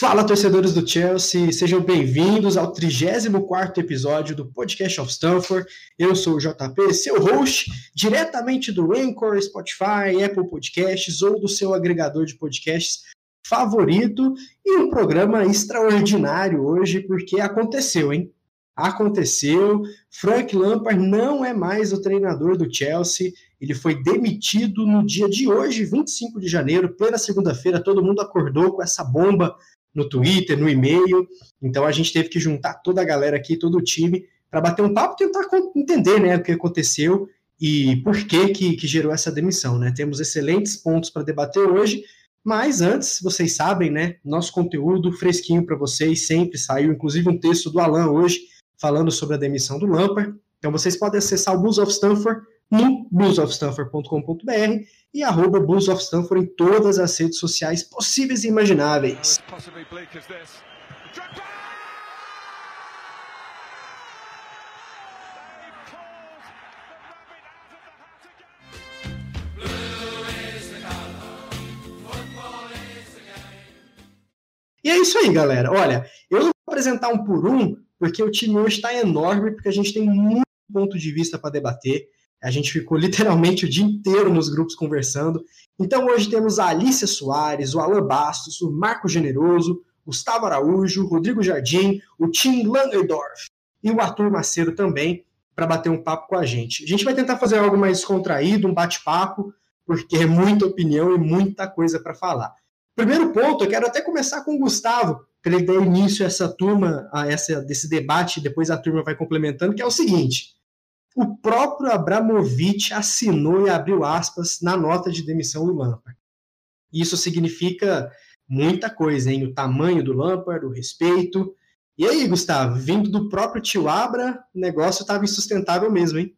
Fala, torcedores do Chelsea, sejam bem-vindos ao 34º episódio do Podcast of Stanford. Eu sou o JP, seu host, diretamente do Anchor, Spotify, Apple Podcasts ou do seu agregador de podcasts favorito. E um programa extraordinário hoje, porque aconteceu, hein? Aconteceu. Frank Lampard não é mais o treinador do Chelsea. Ele foi demitido no dia de hoje, 25 de janeiro, plena segunda-feira. Todo mundo acordou com essa bomba no Twitter, no e-mail. Então a gente teve que juntar toda a galera aqui, todo o time, para bater um papo tentar entender né, o que aconteceu e por que, que, que gerou essa demissão. Né? Temos excelentes pontos para debater hoje, mas antes, vocês sabem, né? Nosso conteúdo fresquinho para vocês sempre saiu, inclusive um texto do Alan hoje falando sobre a demissão do Lampard. Então vocês podem acessar o Blues of Stanford no bluesofstanford.com.br e arroba Blues of Stanford em todas as redes sociais possíveis e imagináveis. E é isso aí, galera. Olha, eu não vou apresentar um por um, porque o time hoje está enorme, porque a gente tem muito ponto de vista para debater. A gente ficou literalmente o dia inteiro nos grupos conversando. Então hoje temos a Alicia Soares, o Alan Bastos, o Marco Generoso, Gustavo Araújo, Rodrigo Jardim, o Tim Langerdorf e o Arthur Macedo também para bater um papo com a gente. A gente vai tentar fazer algo mais contraído, um bate-papo, porque é muita opinião e muita coisa para falar. Primeiro ponto, eu quero até começar com o Gustavo, para ele dar início a essa turma, a essa desse debate, depois a turma vai complementando, que é o seguinte: o próprio Abramovich assinou e abriu aspas na nota de demissão do Lampard. Isso significa muita coisa, hein? O tamanho do Lampard, o respeito. E aí, Gustavo, vindo do próprio tio Abra, o negócio estava insustentável mesmo, hein?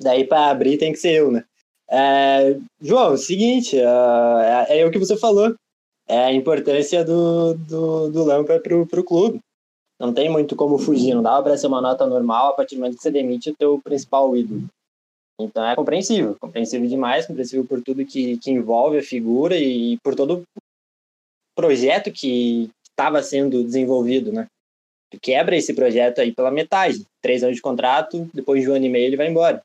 Daí para abrir tem que ser eu, né? É, João, o seguinte, uh, é, é, o que você falou. É a importância do, do, do Lampard pro, pro clube. Não tem muito como fugir, não dá para ser uma nota normal a partir do momento que você demite o teu principal ídolo. Então é compreensível, compreensível demais, compreensível por tudo que, que envolve a figura e por todo o projeto que estava sendo desenvolvido, né? Tu quebra esse projeto aí pela metade, três anos de contrato, depois de um ano e meio ele vai embora.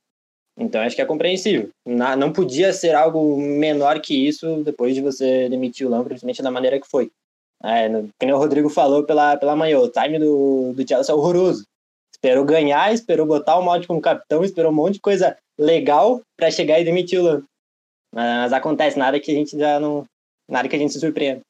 Então acho que é compreensível. Não podia ser algo menor que isso depois de você demitir o Lampard, principalmente da maneira que foi. É, como o Rodrigo falou pela, pela manhã, o time do, do Chelsea é horroroso. Esperou ganhar, esperou botar o Maldi como capitão, esperou um monte de coisa legal para chegar e demitir o Lampard. Mas acontece, nada que a gente já não. Nada que a gente se surpreenda.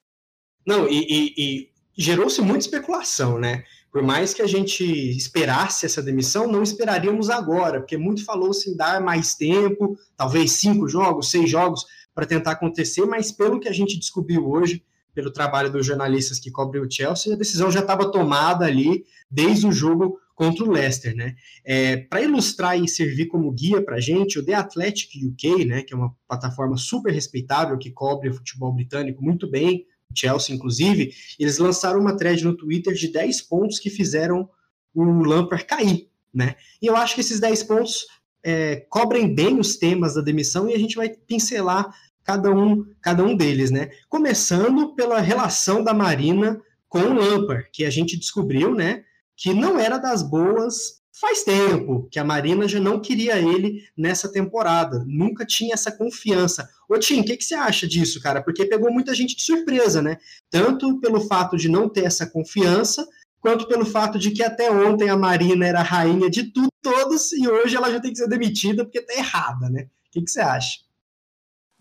Não, e, e, e gerou-se muita especulação, né? Por mais que a gente esperasse essa demissão, não esperaríamos agora, porque muito falou-se em dar mais tempo, talvez cinco jogos, seis jogos, para tentar acontecer, mas pelo que a gente descobriu hoje, pelo trabalho dos jornalistas que cobrem o Chelsea, a decisão já estava tomada ali desde o jogo contra o Leicester, né? É, para ilustrar e servir como guia para a gente, o The Athletic UK, né, que é uma plataforma super respeitável que cobre o futebol britânico muito bem, Chelsea, inclusive, eles lançaram uma thread no Twitter de 10 pontos que fizeram o Lampard cair, né? E eu acho que esses 10 pontos é, cobrem bem os temas da demissão e a gente vai pincelar cada um, cada um deles, né? Começando pela relação da Marina com o Lampard, que a gente descobriu, né, que não era das boas faz tempo que a Marina já não queria ele nessa temporada, nunca tinha essa confiança. Ô Tim, o que, que você acha disso, cara? Porque pegou muita gente de surpresa, né? Tanto pelo fato de não ter essa confiança, quanto pelo fato de que até ontem a Marina era a rainha de tudo, todos, e hoje ela já tem que ser demitida porque tá errada, né? O que, que você acha?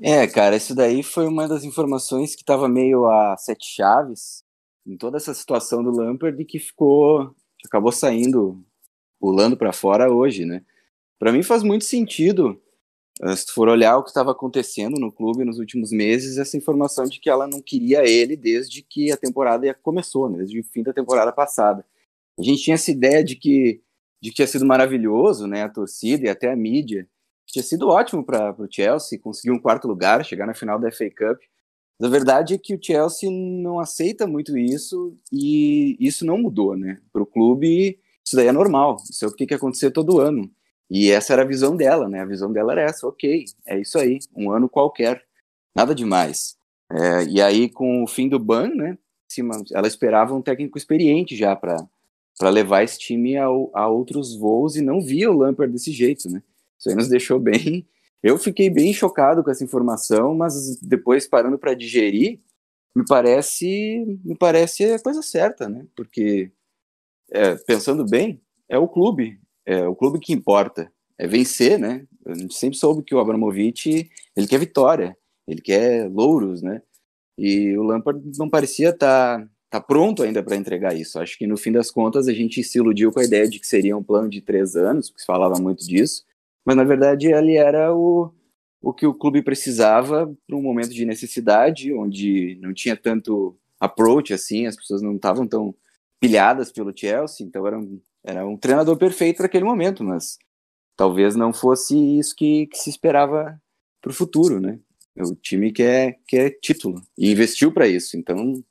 É, cara, isso daí foi uma das informações que estava meio a sete chaves em toda essa situação do Lampard e que ficou, acabou saindo pulando para fora hoje, né? Para mim faz muito sentido, eh, se tu for olhar o que estava acontecendo no clube nos últimos meses, essa informação de que ela não queria ele desde que a temporada começou, né? desde o fim da temporada passada. A gente tinha essa ideia de que, de que tinha sido maravilhoso, né? A torcida e até a mídia. Tinha sido ótimo para o Chelsea conseguir um quarto lugar, chegar na final da FA Cup. Mas a verdade é que o Chelsea não aceita muito isso e isso não mudou, né? Para o clube isso daí é normal, isso é o que tem que acontecer todo ano. E essa era a visão dela, né? A visão dela era essa, ok, é isso aí, um ano qualquer, nada demais. É, e aí, com o fim do ban, né? ela esperava um técnico experiente já para levar esse time a, a, outros voos e não via o Lampard desse jeito, né? Isso aí nos deixou bem. Eu fiquei bem chocado com essa informação, mas depois parando para digerir, me parece me parece a coisa certa, né? Porque é, pensando bem, é o clube, é o clube que importa, é vencer, né? Gente sempre soube que o Abramovich ele quer vitória, ele quer louros, né? E o Lampard não parecia estar tá, tá pronto ainda para entregar isso. Acho que no fim das contas a gente se iludiu com a ideia de que seria um plano de três anos, porque se falava muito disso, mas na verdade ele era o, o que o clube precisava para um momento de necessidade, onde não tinha tanto approach assim, as pessoas não estavam tão pilhadas pelo Chelsea, então era um, era um treinador perfeito para aquele momento, mas talvez não fosse isso que, que se esperava para o futuro, né? O time quer, quer título e investiu para isso. Então,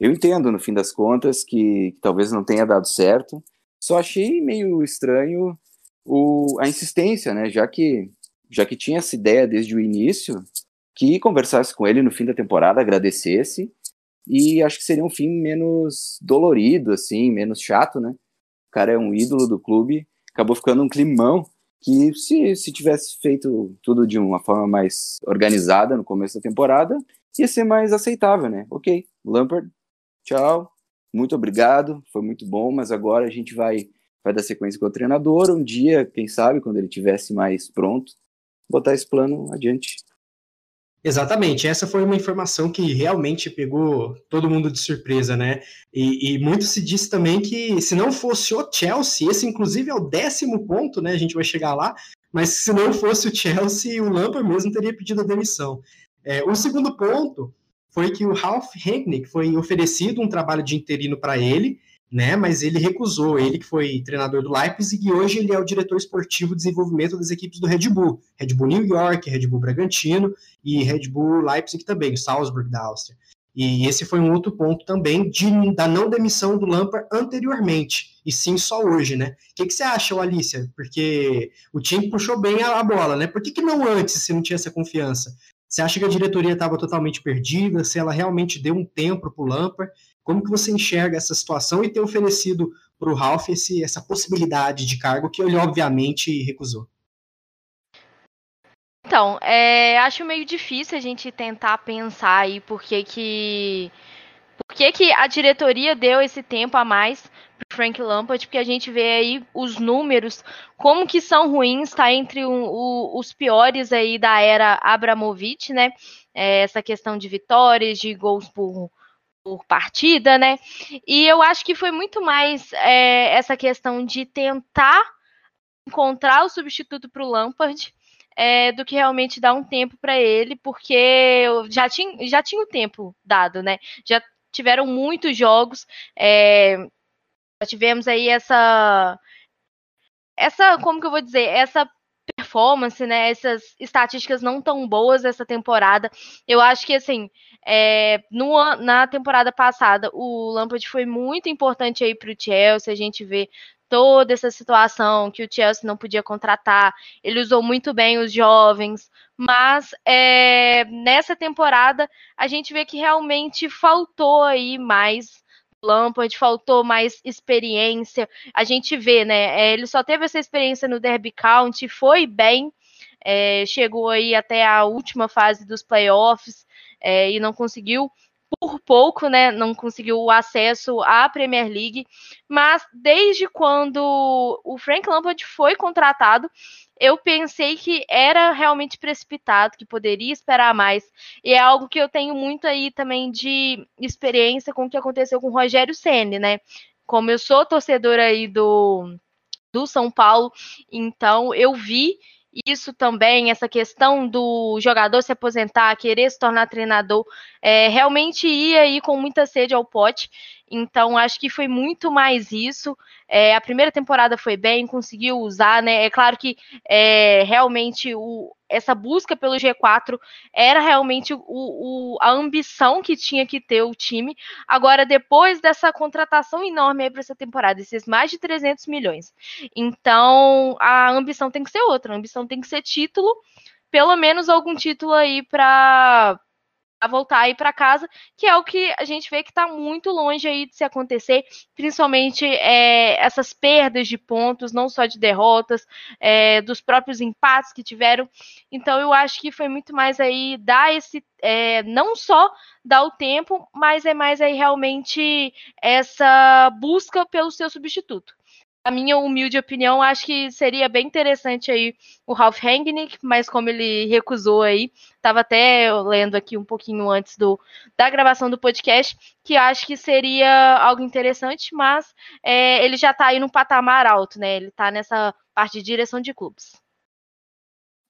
eu entendo, no fim das contas, que, que, talvez não tenha dado certo. Só achei meio estranho o, a insistência, né? Já que, já que tinha essa ideia desde o início, que conversasse com ele no fim da temporada, agradecesse. E acho que seria um fim menos dolorido, assim, menos chato, né? O cara é um ídolo do clube, acabou ficando um climão que se, se tivesse feito tudo de uma forma mais organizada no começo da temporada, ia ser mais aceitável, né? Ok, Lampard, tchau, muito obrigado, foi muito bom, mas agora a gente vai, vai dar sequência com o treinador, um dia, quem sabe, quando ele tivesse mais pronto, botar esse plano adiante. Exatamente, essa foi uma informação que realmente pegou todo mundo de surpresa, né? E, e, muito se disse também que se não fosse o Chelsea, esse inclusive é o décimo ponto, né? A gente vai chegar lá, mas se não fosse o Chelsea, o Lampard mesmo teria pedido a demissão. É, o segundo ponto foi que o Ralph Rangnick foi oferecido um trabalho de interino para ele, né? Mas ele recusou, ele que foi treinador do Leipzig e hoje ele é o diretor esportivo de desenvolvimento das equipes do Red Bull, Red Bull New York, Red Bull Bragantino e Red Bull Leipzig também, Salzburg da Áustria. E esse foi um outro ponto também de, da não demissão do Lampard anteriormente, e sim só hoje, né? O que, que você acha, Alicia? Porque o time puxou bem a, a bola, né? Por que, que não antes, se não tinha essa confiança? Você acha que a diretoria estava totalmente perdida? Se ela realmente deu um tempo para o Lampard? Como que você enxerga essa situação e ter oferecido para o Ralph esse, essa possibilidade de cargo que ele obviamente recusou? Então, é, acho meio difícil a gente tentar pensar aí por que que, por que, que a diretoria deu esse tempo a mais para Frank Lampard, porque a gente vê aí os números, como que são ruins, tá entre o, o, os piores aí da era Abramovich, né? É, essa questão de vitórias, de gols por, por partida, né? E eu acho que foi muito mais é, essa questão de tentar encontrar o substituto para o Lampard é, do que realmente dar um tempo para ele, porque já tinha, já tinha o tempo dado, né? Já tiveram muitos jogos, é, já tivemos aí essa essa, como que eu vou dizer, essa performance, né? Essas estatísticas não tão boas essa temporada. Eu acho que assim, é, no, na temporada passada, o Lampard foi muito importante aí para o Chelsea. A gente vê toda essa situação que o Chelsea não podia contratar. Ele usou muito bem os jovens, mas é, nessa temporada a gente vê que realmente faltou aí mais Lampard, faltou mais experiência. A gente vê, né? É, ele só teve essa experiência no Derby County, foi bem, é, chegou aí até a última fase dos playoffs é, e não conseguiu por pouco, né, não conseguiu o acesso à Premier League, mas desde quando o Frank Lampard foi contratado, eu pensei que era realmente precipitado, que poderia esperar mais. E é algo que eu tenho muito aí também de experiência com o que aconteceu com o Rogério Ceni, né? Como eu sou torcedora aí do do São Paulo, então eu vi isso também, essa questão do jogador se aposentar, querer se tornar treinador, é, realmente ia aí com muita sede ao pote. Então, acho que foi muito mais isso. É, a primeira temporada foi bem, conseguiu usar, né? É claro que é, realmente o, essa busca pelo G4 era realmente o, o, a ambição que tinha que ter o time. Agora, depois dessa contratação enorme para essa temporada, esses mais de 300 milhões, então a ambição tem que ser outra. A ambição tem que ser título, pelo menos algum título aí para a voltar aí para casa, que é o que a gente vê que está muito longe aí de se acontecer, principalmente é, essas perdas de pontos, não só de derrotas, é, dos próprios empates que tiveram. Então eu acho que foi muito mais aí dar esse, é, não só dar o tempo, mas é mais aí realmente essa busca pelo seu substituto a minha humilde opinião, acho que seria bem interessante aí o Ralph Hangnick, mas como ele recusou aí, estava até lendo aqui um pouquinho antes do, da gravação do podcast, que acho que seria algo interessante, mas é, ele já está aí no patamar alto, né? Ele está nessa parte de direção de clubes.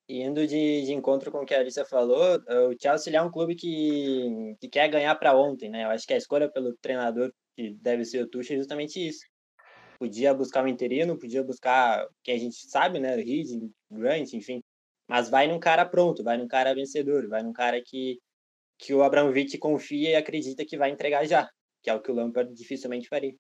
Indo de, de, encontro com o que a Alicia falou, o Chelsea é um clube que, que quer ganhar para ontem, né? Eu acho que a escolha pelo treinador, que deve ser o Tuchel, é justamente isso podia buscar um interino, podia buscar quem a gente sabe, né, Reed, Grant, enfim, mas vai num cara pronto, vai num cara vencedor, vai num cara que, que o Abramovich confia e acredita que vai entregar já, que é o que o Lampard dificilmente faria.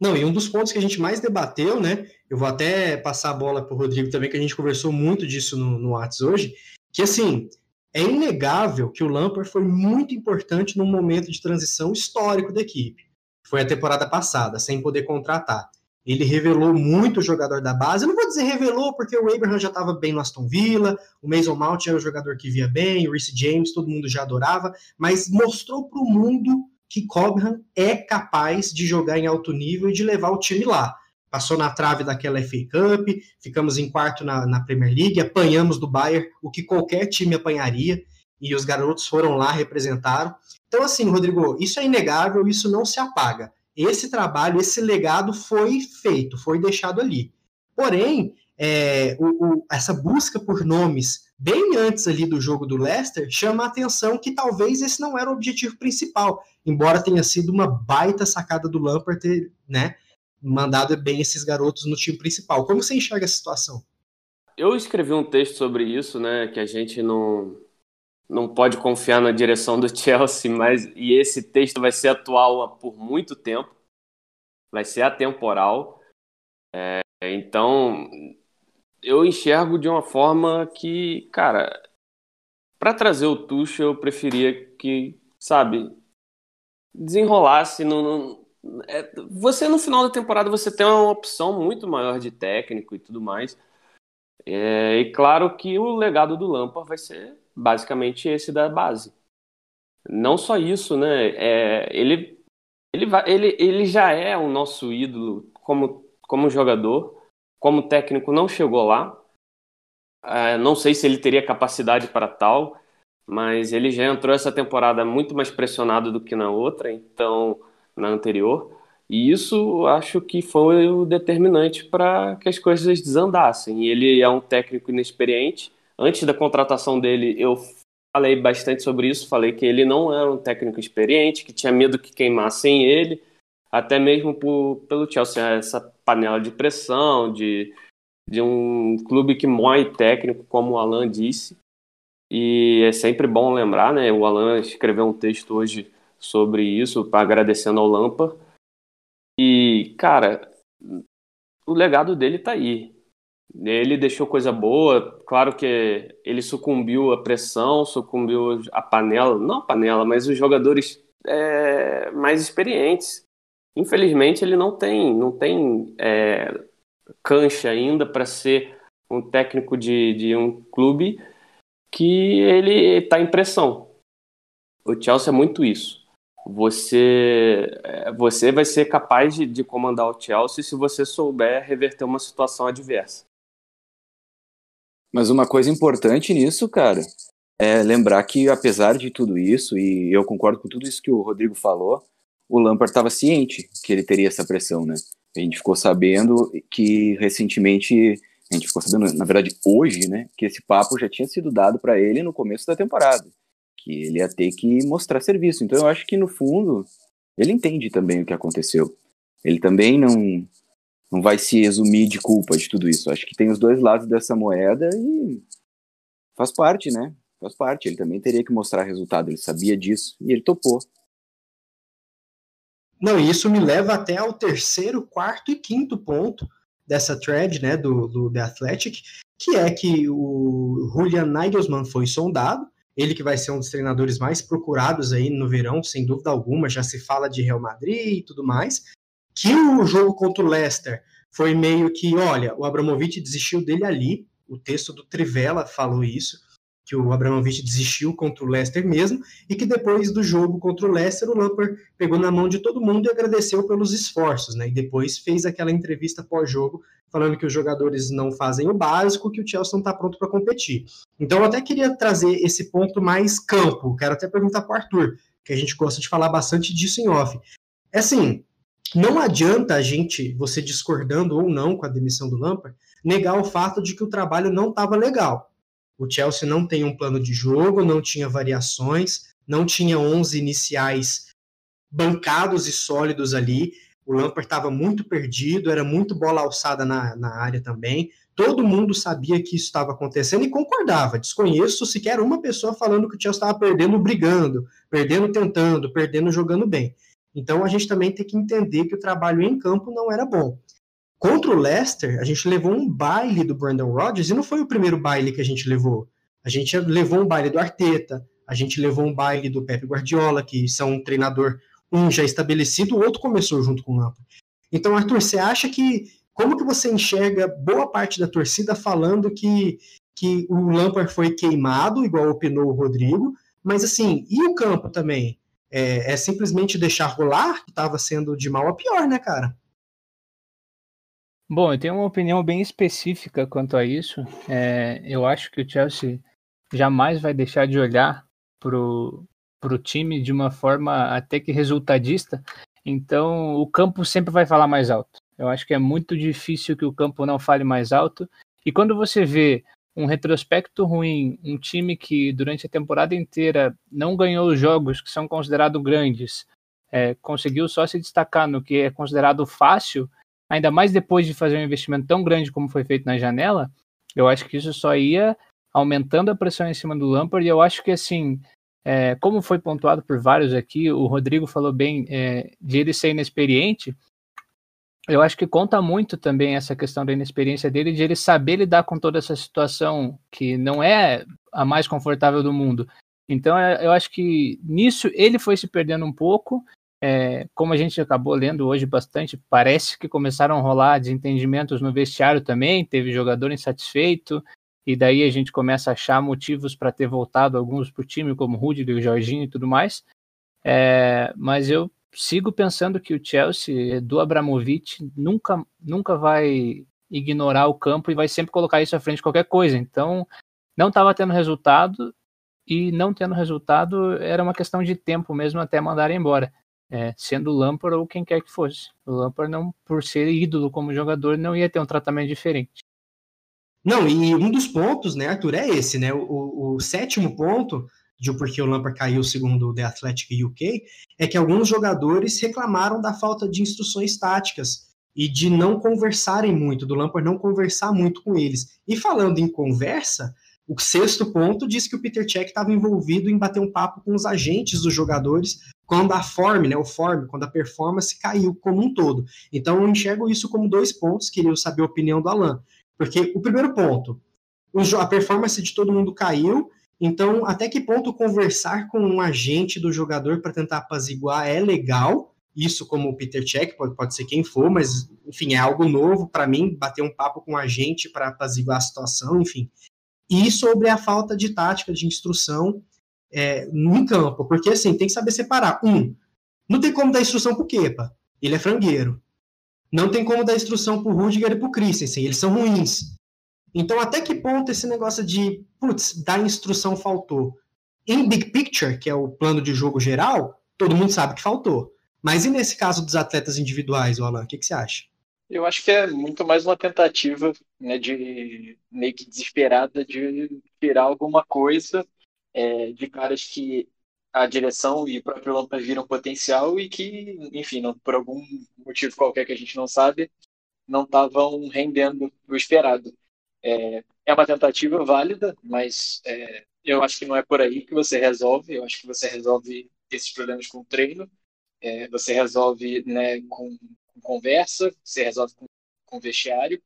Não, e um dos pontos que a gente mais debateu, né? Eu vou até passar a bola para o Rodrigo também, que a gente conversou muito disso no, no Whats hoje, que assim, é inegável que o Lampard foi muito importante num momento de transição histórico da equipe foi a temporada passada, sem poder contratar. Ele revelou muito o jogador da base. Eu não vou dizer revelou, porque o Abraham já estava bem no Aston Villa, o Mason Mount era o jogador que via bem, o Reece James, todo mundo já adorava, mas mostrou para o mundo que Cobham é capaz de jogar em alto nível e de levar o time lá. Passou na trave daquela FA Cup, ficamos em quarto na, na Premier League, apanhamos do Bayern, o que qualquer time apanharia, e os garotos foram lá, representaram. Então, assim, Rodrigo, isso é inegável, isso não se apaga. Esse trabalho, esse legado foi feito, foi deixado ali. Porém, é, o, o, essa busca por nomes bem antes ali do jogo do Leicester chama a atenção que talvez esse não era o objetivo principal, embora tenha sido uma baita sacada do Lampard ter, né, mandado bem esses garotos no time principal. Como você enxerga a situação? Eu escrevi um texto sobre isso, né, que a gente não não pode confiar na direção do Chelsea, mas e esse texto vai ser atual por muito tempo, vai ser atemporal. É, então, eu enxergo de uma forma que, cara, para trazer o Tuchel, eu preferia que, sabe, desenrolasse. No, no é, você no final da temporada você tem uma opção muito maior de técnico e tudo mais. É, e claro que o legado do Lampard vai ser basicamente esse da base. Não só isso, né? É, ele, ele, vai, ele, ele já é o nosso ídolo como, como jogador, como técnico não chegou lá. É, não sei se ele teria capacidade para tal, mas ele já entrou essa temporada muito mais pressionado do que na outra, então na anterior. E isso acho que foi o determinante para que as coisas desandassem. Ele é um técnico inexperiente, antes da contratação dele, eu falei bastante sobre isso. Falei que ele não era um técnico experiente, que tinha medo que queimassem ele, até mesmo por, pelo Chelsea, essa panela de pressão, de, de um clube que mói técnico, como o Alan disse. E é sempre bom lembrar, né? O Alan escreveu um texto hoje sobre isso, agradecendo ao Lampa. E, cara, o legado dele tá aí. Ele deixou coisa boa, claro que ele sucumbiu à pressão, sucumbiu à panela, não a panela, mas os jogadores é, mais experientes. Infelizmente ele não tem, não tem é, cancha ainda para ser um técnico de, de um clube que ele está em pressão. O Chelsea é muito isso. Você, é, você vai ser capaz de, de comandar o Chelsea se você souber reverter uma situação adversa. Mas uma coisa importante nisso, cara, é lembrar que apesar de tudo isso, e eu concordo com tudo isso que o Rodrigo falou, o Lampard estava ciente que ele teria essa pressão, né? A gente ficou sabendo que recentemente, a gente ficou sabendo, na verdade, hoje, né, que esse papo já tinha sido dado para ele no começo da temporada, que ele ia ter que mostrar serviço. Então eu acho que no fundo ele entende também o que aconteceu. Ele também não não vai se exumir de culpa de tudo isso. Acho que tem os dois lados dessa moeda e faz parte, né? Faz parte. Ele também teria que mostrar resultado. Ele sabia disso e ele topou. Não, e isso me leva até ao terceiro, quarto e quinto ponto dessa thread, né, do, do The Athletic, que é que o Julian Nagelsmann foi sondado ele que vai ser um dos treinadores mais procurados aí no verão, sem dúvida alguma, já se fala de Real Madrid e tudo mais, que o jogo contra o Leicester foi meio que, olha, o Abramovich desistiu dele ali, o texto do Trivela falou isso, que o Abramovich desistiu contra o Leicester mesmo, e que depois do jogo contra o Leicester, o Lampard pegou na mão de todo mundo e agradeceu pelos esforços, né? E depois fez aquela entrevista pós-jogo falando que os jogadores não fazem o básico, que o Chelsea não está pronto para competir. Então eu até queria trazer esse ponto mais campo, quero até perguntar para o Arthur, que a gente gosta de falar bastante disso em off. É assim, não adianta a gente, você discordando ou não com a demissão do Lampard, negar o fato de que o trabalho não estava legal. O Chelsea não tem um plano de jogo, não tinha variações, não tinha 11 iniciais bancados e sólidos ali. O Lampard estava muito perdido, era muito bola alçada na, na área também. Todo mundo sabia que isso estava acontecendo e concordava. Desconheço sequer uma pessoa falando que o Chelsea estava perdendo brigando, perdendo tentando, perdendo jogando bem. Então a gente também tem que entender que o trabalho em campo não era bom. Contra o Leicester, a gente levou um baile do Brandon Rodgers e não foi o primeiro baile que a gente levou. A gente levou um baile do Arteta, a gente levou um baile do Pepe Guardiola, que são um treinador, um já estabelecido, o outro começou junto com o Lampard. Então, Arthur, você acha que como que você enxerga boa parte da torcida falando que, que o Lampard foi queimado, igual opinou o Rodrigo, mas assim, e o campo também? É, é simplesmente deixar rolar, que estava sendo de mal a pior, né, cara? Bom, eu tenho uma opinião bem específica quanto a isso. É, eu acho que o Chelsea jamais vai deixar de olhar para o time de uma forma até que resultadista. Então, o campo sempre vai falar mais alto. Eu acho que é muito difícil que o campo não fale mais alto. E quando você vê um retrospecto ruim, um time que durante a temporada inteira não ganhou os jogos que são considerados grandes, é, conseguiu só se destacar no que é considerado fácil, ainda mais depois de fazer um investimento tão grande como foi feito na janela, eu acho que isso só ia aumentando a pressão em cima do Lampard. E eu acho que, assim, é, como foi pontuado por vários aqui, o Rodrigo falou bem é, de ele ser inexperiente. Eu acho que conta muito também essa questão da inexperiência dele, de ele saber lidar com toda essa situação que não é a mais confortável do mundo. Então, é, eu acho que nisso ele foi se perdendo um pouco é, como a gente acabou lendo hoje bastante, parece que começaram a rolar desentendimentos no vestiário também, teve jogador insatisfeito, e daí a gente começa a achar motivos para ter voltado alguns para o time, como Rudiger, o Jorginho e tudo mais. É, mas eu sigo pensando que o Chelsea do Abramovich nunca, nunca vai ignorar o campo e vai sempre colocar isso à frente de qualquer coisa. Então, não estava tendo resultado e não tendo resultado era uma questão de tempo mesmo até mandar embora é, sendo o Lampard ou quem quer que fosse. O Lampard, não, por ser ídolo como jogador, não ia ter um tratamento diferente. Não, e um dos pontos, né, Arthur, é esse, né? O, o sétimo ponto de porque o Lampard caiu segundo o The Athletic UK é que alguns jogadores reclamaram da falta de instruções táticas e de não conversarem muito, do Lampard não conversar muito com eles. E falando em conversa, o sexto ponto diz que o Peter Cech estava envolvido em bater um papo com os agentes dos jogadores quando a form, né, o form, quando a performance caiu como um todo. Então eu enxergo isso como dois pontos, queria saber a opinião do Alan. Porque o primeiro ponto, a performance de todo mundo caiu, então até que ponto conversar com um agente do jogador para tentar apaziguar é legal, isso como o Peter Check, pode, pode ser quem for, mas enfim, é algo novo para mim, bater um papo com um agente para apaziguar a situação, enfim. E sobre a falta de tática, de instrução, é, no campo, porque assim, tem que saber separar. Um, não tem como dar instrução pro Kepa, ele é frangueiro. Não tem como dar instrução pro Rudiger e pro Christensen, eles são ruins. Então, até que ponto esse negócio de, putz, dar instrução faltou? Em big picture, que é o plano de jogo geral, todo mundo sabe que faltou. Mas e nesse caso dos atletas individuais, Alan, o que, que você acha? Eu acho que é muito mais uma tentativa né, de meio que desesperada de tirar alguma coisa é, de caras que a direção e o próprio Lampa viram potencial e que, enfim, não, por algum motivo qualquer que a gente não sabe, não estavam rendendo o esperado. É, é uma tentativa válida, mas é, eu acho que não é por aí que você resolve. Eu acho que você resolve esses problemas com treino, é, você resolve né, com, com, conversa, você resolve com, com vestiário.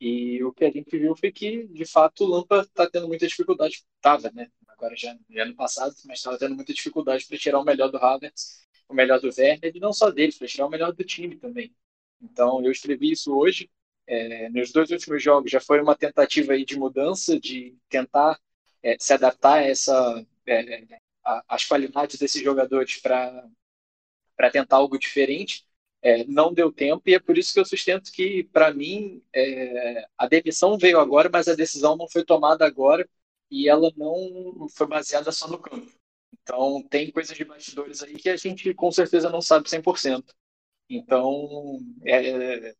E o que a gente viu foi que, de fato, o Lampa está tendo muita dificuldade. Estava, né? agora já, já no passado, mas estava tendo muita dificuldade para tirar o melhor do Havertz, o melhor do Werner, e não só deles, para tirar o melhor do time também. Então, eu escrevi isso hoje. É, nos dois últimos jogos já foi uma tentativa aí de mudança, de tentar é, se adaptar a essa, é, a, as qualidades desses jogadores para tentar algo diferente. É, não deu tempo e é por isso que eu sustento que, para mim, é, a demissão veio agora, mas a decisão não foi tomada agora e ela não foi baseada só no campo. Então, tem coisas de bastidores aí que a gente com certeza não sabe 100%. Então, é,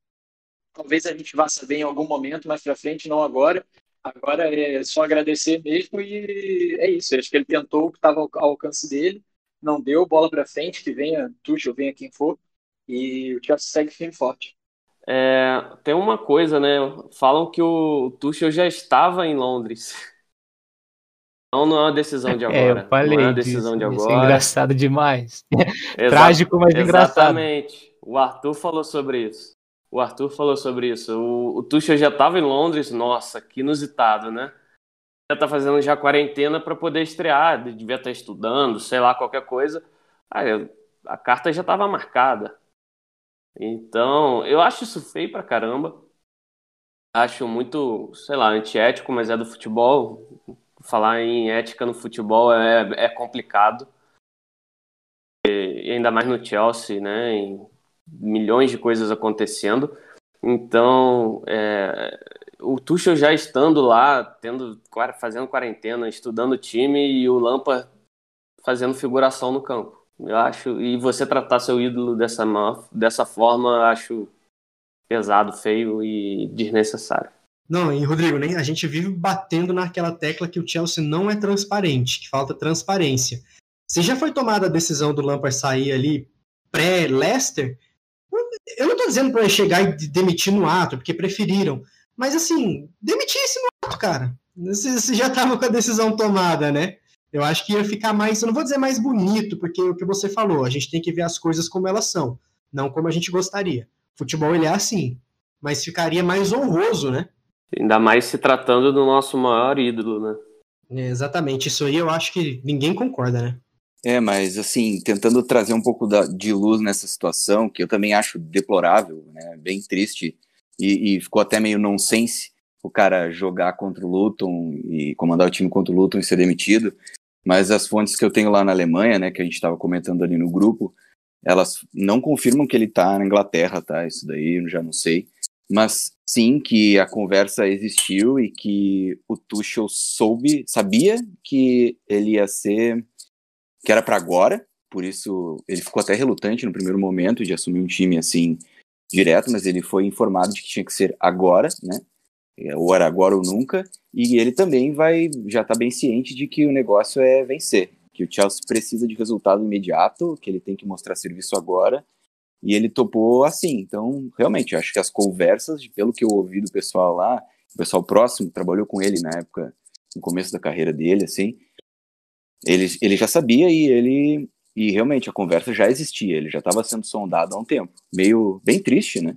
talvez a gente vá saber em algum momento mais para frente, não agora. Agora é só agradecer mesmo e é isso. Acho que ele tentou o que estava ao alcance dele, não deu bola para frente, que venha Tuchel, venha quem for e o Chelsea segue firme e forte. É, tem uma coisa, né? Falam que o Tuchel já estava em Londres. Então não é uma decisão de agora. É, eu falei não é uma decisão disso, de agora. Isso é engraçado demais. Trágico, mas exatamente. engraçado. Exatamente. O Arthur falou sobre isso. O Arthur falou sobre isso. O, o Tuchel já estava em Londres. Nossa, que inusitado, né? Já tá fazendo já quarentena para poder estrear. Devia estar estudando, sei lá, qualquer coisa. Aí, a carta já estava marcada. Então, eu acho isso feio pra caramba. Acho muito, sei lá, antiético, mas é do futebol. Falar em ética no futebol é, é complicado. E ainda mais no Chelsea, né? Em milhões de coisas acontecendo. Então, é, o Tuchel já estando lá, tendo, fazendo quarentena, estudando o time e o Lampa fazendo figuração no campo. Eu acho. E você tratar seu ídolo dessa, dessa forma, acho pesado, feio e desnecessário. Não, e Rodrigo, nem a gente vive batendo naquela tecla que o Chelsea não é transparente, que falta transparência. Se já foi tomada a decisão do Lampard sair ali pré-Leicester, eu não estou dizendo para chegar e demitir no ato, porque preferiram. Mas assim, demitisse no ato, cara. Você já estava com a decisão tomada, né? eu acho que ia ficar mais, eu não vou dizer mais bonito, porque o que você falou, a gente tem que ver as coisas como elas são, não como a gente gostaria. Futebol ele é assim, mas ficaria mais honroso, né? Ainda mais se tratando do nosso maior ídolo, né? É, exatamente, isso aí eu acho que ninguém concorda, né? É, mas assim, tentando trazer um pouco da, de luz nessa situação, que eu também acho deplorável, né? Bem triste, e, e ficou até meio nonsense o cara jogar contra o Luton e comandar o time contra o Luton e ser demitido mas as fontes que eu tenho lá na Alemanha, né, que a gente estava comentando ali no grupo, elas não confirmam que ele está na Inglaterra, tá? Isso daí eu já não sei. Mas sim que a conversa existiu e que o Tuchel soube, sabia que ele ia ser, que era para agora, por isso ele ficou até relutante no primeiro momento de assumir um time assim direto, mas ele foi informado de que tinha que ser agora, né? É, ou era agora ou nunca, e ele também vai já está bem ciente de que o negócio é vencer, que o Chelsea precisa de resultado imediato, que ele tem que mostrar serviço agora, e ele topou assim. Então, realmente, acho que as conversas, pelo que eu ouvi do pessoal lá, o pessoal próximo trabalhou com ele na época, no começo da carreira dele, assim, ele, ele já sabia e ele e realmente a conversa já existia, ele já estava sendo sondado há um tempo. Meio bem triste, né?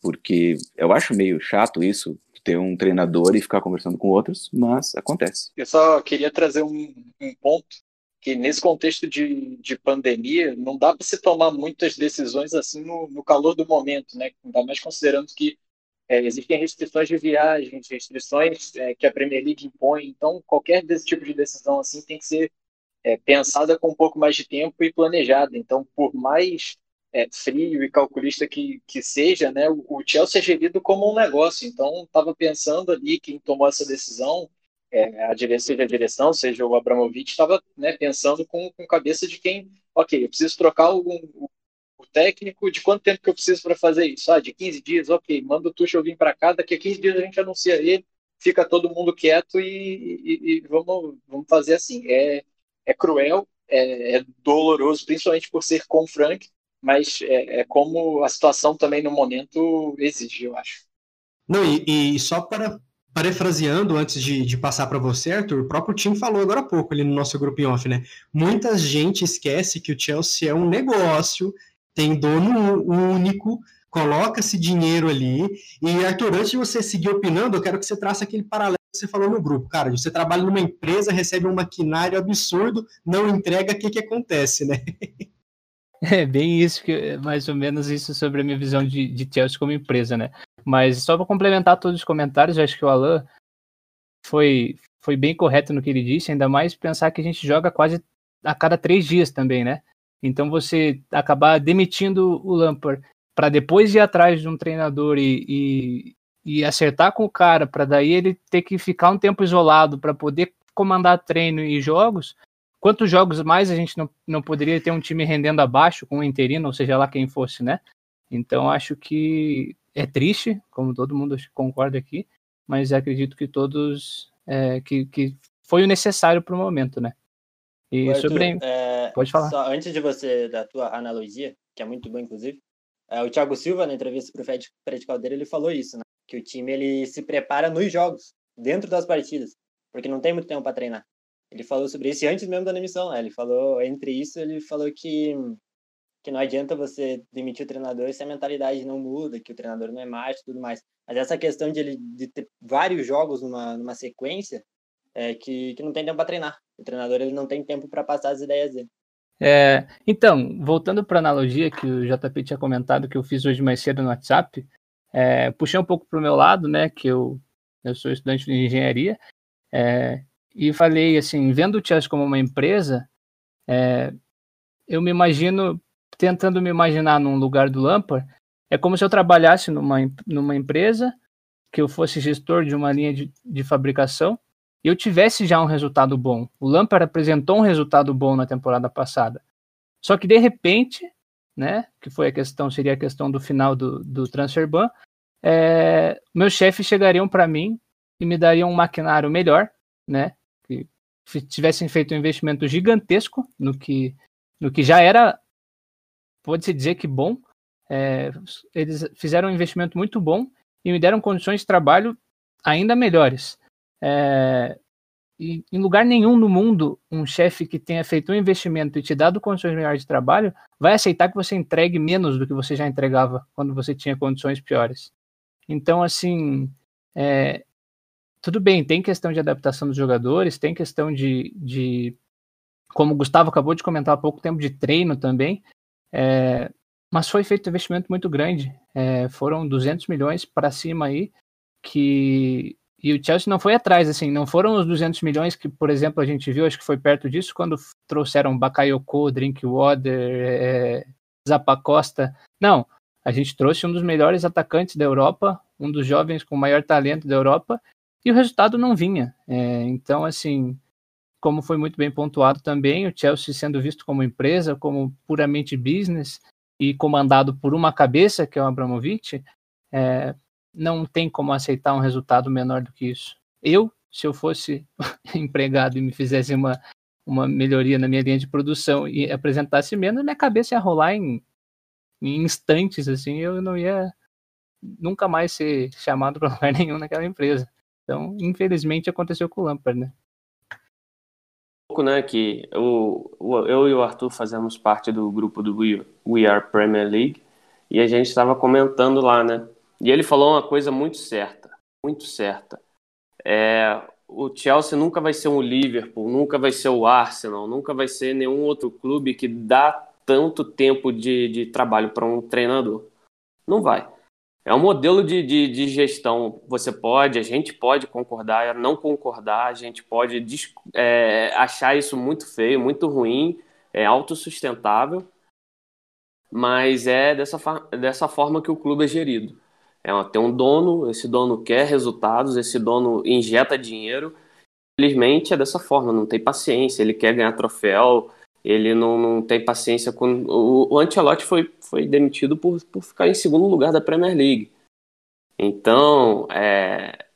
Porque eu acho meio chato isso, ter um treinador e ficar conversando com outros, mas acontece. Eu só queria trazer um, um ponto que nesse contexto de, de pandemia não dá para se tomar muitas decisões assim no, no, calor do momento, né? Ainda mais considerando que é, existem restrições de viagens, restrições é, que a Premier League impõe. Então, qualquer desse tipo de decisão assim tem que ser é, pensada com um pouco mais de tempo e planejada. Então, por mais é, frio e calculista que, que seja, né, o, o Chelsea é gerido como um negócio. Então, estava pensando ali, quem tomou essa decisão, é, a direção, seja a direção, seja o Abramovich, estava né, pensando com, com cabeça de quem, ok, eu preciso trocar o, o, o técnico, de quanto tempo que eu preciso para fazer isso? Ah, de 15 dias, ok, manda o Tuchel vir para cá, daqui a 15 dias a gente anuncia ele, fica todo mundo quieto e, e, e vamos, vamos fazer assim. É, é cruel, é, é doloroso, principalmente por ser com o Frank, mas é, é, como a situação também no momento exige, eu acho. Não, e, e só para parafraseando antes de, de passar para você, Arthur, o próprio time falou agora há pouco ali no nosso grupo em off, né? Muita gente esquece que o Chelsea é um negócio, tem dono único, coloca-se dinheiro ali. E, Arthur, antes de você seguir opinando, eu quero que você traça aquele paralelo você falou no grupo, cara, você trabalha numa empresa, recebe um maquinário absurdo, não entrega, o que que acontece, né? É bem isso, que, mais ou menos isso sobre a minha visão de, de Chelsea como empresa, né? Mas só para complementar todos os comentários, acho que o Alan foi, foi bem correto no que ele disse, ainda mais pensar que a gente joga quase a cada três dias também, né? Então você acabar demitindo o Lampard para depois ir atrás de um treinador e, e, e acertar com o cara, para daí ele ter que ficar um tempo isolado para poder comandar treino e jogos, quantos jogos mais a gente não, não poderia ter um time rendendo abaixo com o interino, ou seja lá quem fosse, né? Então acho que é triste, como todo mundo concorda aqui, mas acredito que todos é, que, que foi o necessário para o momento, né? E Arthur, sobre é, pode falar. Só antes de você da tua analogia, que é muito boa inclusive, é, o Thiago Silva na entrevista para o Fred, Fred Caldeira ele falou isso, né? Que o time ele se prepara nos jogos, dentro das partidas, porque não tem muito tempo para treinar. Ele falou sobre isso antes mesmo da demissão, né? Ele falou, entre isso, ele falou que, que não adianta você demitir o treinador se a mentalidade não muda, que o treinador não é macho e tudo mais. Mas essa questão de ele de ter vários jogos numa, numa sequência, é que, que não tem tempo para treinar. O treinador ele não tem tempo para passar as ideias dele. É, então, voltando para a analogia que o JP tinha comentado que eu fiz hoje mais cedo no WhatsApp, é, puxei um pouco para o meu lado, né, que eu, eu sou estudante de engenharia, é, e falei assim, vendo o Chess como uma empresa, é, eu me imagino, tentando me imaginar num lugar do Lampard, é como se eu trabalhasse numa, numa empresa, que eu fosse gestor de uma linha de, de fabricação, e eu tivesse já um resultado bom. O Lampard apresentou um resultado bom na temporada passada. Só que de repente, né, que foi a questão, seria a questão do final do, do transfer ban, é, meus chefes chegariam para mim e me dariam um maquinário melhor, né, que tivessem feito um investimento gigantesco no que, no que já era, pode-se dizer que bom. É, eles fizeram um investimento muito bom e me deram condições de trabalho ainda melhores. É, em lugar nenhum no mundo, um chefe que tenha feito um investimento e te dado condições melhores de trabalho vai aceitar que você entregue menos do que você já entregava quando você tinha condições piores. Então, assim, é, tudo bem, tem questão de adaptação dos jogadores, tem questão de, de como o Gustavo acabou de comentar há pouco tempo de treino também, é, mas foi feito um investimento muito grande, é, foram 200 milhões para cima aí, que e o Chelsea não foi atrás, assim, não foram os 200 milhões que, por exemplo, a gente viu, acho que foi perto disso, quando trouxeram Bakayoko, Drinkwater, é, Zappa Costa. Não, a gente trouxe um dos melhores atacantes da Europa, um dos jovens com maior talento da Europa, e o resultado não vinha. É, então, assim, como foi muito bem pontuado também, o Chelsea sendo visto como empresa, como puramente business e comandado por uma cabeça, que é o Abramovich, é, não tem como aceitar um resultado menor do que isso. Eu, se eu fosse empregado e me fizesse uma, uma melhoria na minha linha de produção e apresentasse menos, minha cabeça ia rolar em, em instantes, assim, eu não ia nunca mais ser chamado para lugar nenhum naquela empresa. Então, infelizmente, aconteceu com o Lampard, né? pouco, né, que o, eu e o Arthur fazemos parte do grupo do We, We Are Premier League e a gente estava comentando lá, né? E ele falou uma coisa muito certa, muito certa. É, o Chelsea nunca vai ser um Liverpool, nunca vai ser o Arsenal, nunca vai ser nenhum outro clube que dá tanto tempo de, de trabalho para um treinador. Não vai. É um modelo de, de, de, gestão. Você pode, a gente pode concordar, não concordar, a gente pode é, achar isso muito feio, muito ruim, é autossustentável, mas é dessa, dessa forma que o clube é gerido. Uma, tem um dono, esse dono quer resultados, esse dono injeta dinheiro. Infelizmente é dessa forma, não tem paciência, ele quer ganhar troféu, ele não, não tem paciência com. O, o Ancelotti foi, foi demitido por, por ficar em segundo lugar da Premier League. Então, é,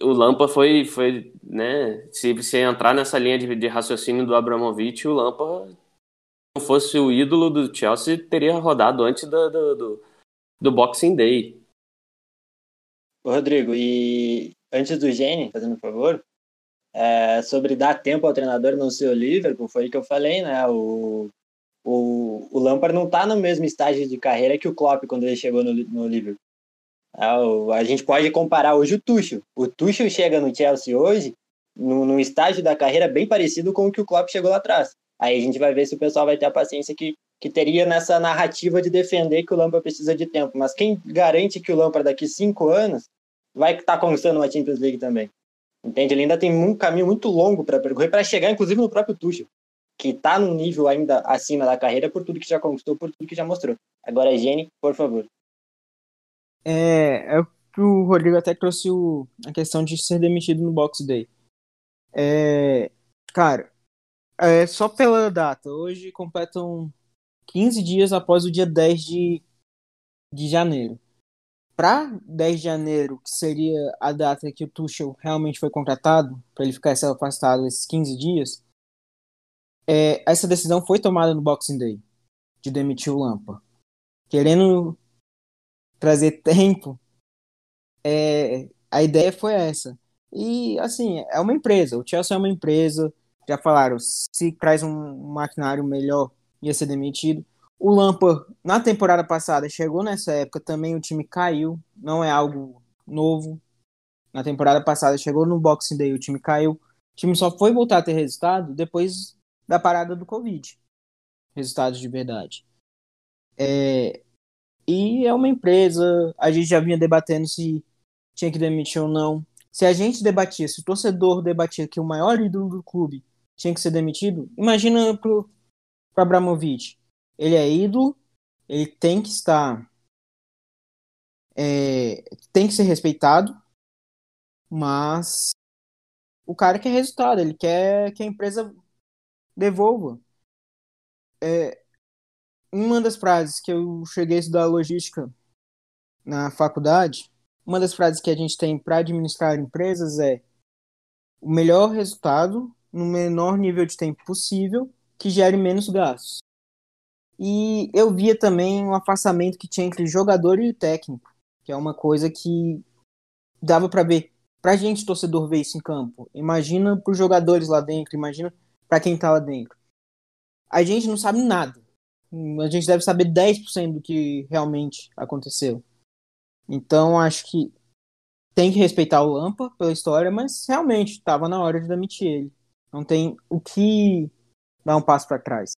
o Lampa foi, foi né, se você entrar nessa linha de, de raciocínio do Abramovich, o Lampa, se não fosse o ídolo do Chelsea, teria rodado antes do, do, do, do Boxing Day. Rodrigo, e antes do Gene, fazendo um favor, é, sobre dar tempo ao treinador não ser o Liverpool, foi o que eu falei, né? O, o, o Lampard não está no mesmo estágio de carreira que o Klopp quando ele chegou no, no Liverpool. A gente pode comparar hoje o Tuchel. O Tuchel chega no Chelsea hoje num, num estágio da carreira bem parecido com o que o Klopp chegou lá atrás. Aí a gente vai ver se o pessoal vai ter a paciência que, que teria nessa narrativa de defender que o Lampard precisa de tempo. Mas quem garante que o Lampard daqui cinco anos vai estar tá conquistando uma Champions League também? Entende? Ele ainda tem um caminho muito longo para percorrer, para chegar inclusive no próprio Tuchel, que está num nível ainda acima da carreira por tudo que já conquistou, por tudo que já mostrou. Agora, Jenny, por favor. É, é o que o Rodrigo até trouxe o, a questão de ser demitido no Box Day. É, cara, é só pela data. Hoje completam 15 dias após o dia 10 de, de janeiro. Para 10 de janeiro, que seria a data que o Tuchel realmente foi contratado, para ele ficar afastado esses 15 dias, é, essa decisão foi tomada no Boxing Day, de demitir o Lampa. Querendo trazer tempo, é, a ideia foi essa. E, assim, é uma empresa. O Chelsea é uma empresa. Já falaram, se traz um maquinário melhor, ia ser demitido. O Lampard, na temporada passada, chegou nessa época também, o time caiu. Não é algo novo. Na temporada passada, chegou no Boxing Day, o time caiu. O time só foi voltar a ter resultado depois da parada do Covid. Resultados de verdade. É... E é uma empresa, a gente já vinha debatendo se tinha que demitir ou não. Se a gente debatia, se o torcedor debatia que o maior ídolo do clube tinha que ser demitido, imagina pro Abramovich. Ele é ídolo, ele tem que estar. É, tem que ser respeitado, mas o cara quer resultado, ele quer que a empresa devolva. É, uma das frases que eu cheguei a estudar logística na faculdade uma das frases que a gente tem para administrar empresas é o melhor resultado no menor nível de tempo possível que gere menos gastos. E eu via também um afastamento que tinha entre jogador e técnico, que é uma coisa que dava para ver. Pra gente, torcedor, ver isso em campo. Imagina pros jogadores lá dentro, imagina para quem tá lá dentro. A gente não sabe nada. A gente deve saber 10% do que realmente aconteceu. Então acho que tem que respeitar o Lampa pela história, mas realmente estava na hora de demitir ele. Não tem o que dar um passo para trás.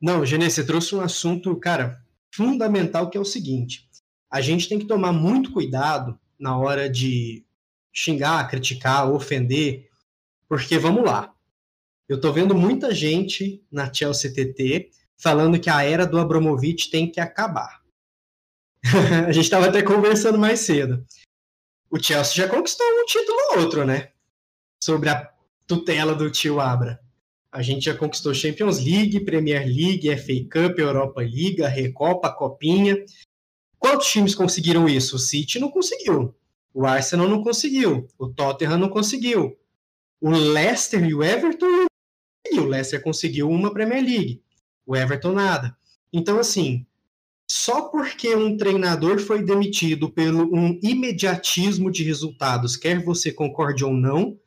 Não, Genê, você trouxe um assunto, cara, fundamental que é o seguinte: a gente tem que tomar muito cuidado na hora de xingar, criticar, ofender, porque vamos lá. Eu tô vendo muita gente na Chelsea TT falando que a era do Abramovich tem que acabar. a gente estava até conversando mais cedo. O Chelsea já conquistou um título ou outro, né? Sobre a tutela do tio Abra. A gente já conquistou Champions League, Premier League, FA Cup, Europa League, Recopa, Copinha. Quantos times conseguiram isso? O City não conseguiu. O Arsenal não conseguiu. O Tottenham não conseguiu. O Leicester e o Everton não conseguiu. O Leicester conseguiu uma Premier League. O Everton nada. Então, assim, só porque um treinador foi demitido pelo um imediatismo de resultados, quer você concorde ou não,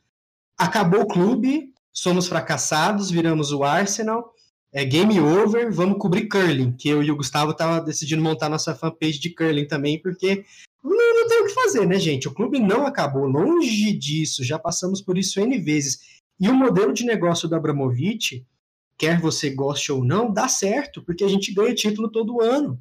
acabou o clube, somos fracassados, viramos o Arsenal, é game over, vamos cobrir curling, que eu e o Gustavo tava decidindo montar nossa fanpage de curling também, porque não, não tem o que fazer, né, gente? O clube não acabou, longe disso, já passamos por isso N vezes. E o modelo de negócio do Abramovich, quer você goste ou não, dá certo, porque a gente ganha título todo ano.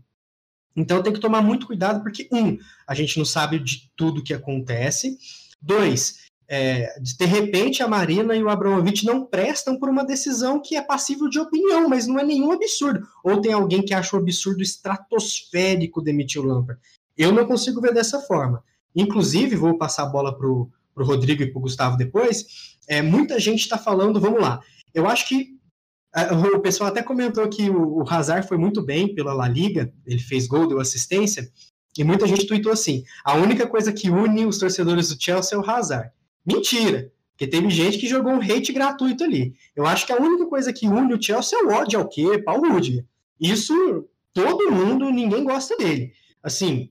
Então tem que tomar muito cuidado, porque, um, a gente não sabe de tudo que acontece. Dois, é, de repente a Marina e o Abramovich não prestam por uma decisão que é passível de opinião, mas não é nenhum absurdo. Ou tem alguém que acha o absurdo estratosférico demitir o Lampard. Eu não consigo ver dessa forma. Inclusive, vou passar a bola para o Rodrigo e para o Gustavo depois. É, muita gente está falando, vamos lá. Eu acho que o pessoal até comentou que o, Hazard foi muito bem pela La Liga, ele fez gol, deu assistência, e muita gente tweetou assim: a única coisa que une os torcedores do Chelsea é o Hazard. Mentira! Porque teve gente que jogou um hate gratuito ali. Eu acho que a única coisa que une o Chelsea é o ódio ao quê? Paulo Rudiger. Isso, todo mundo, ninguém gosta dele. Assim,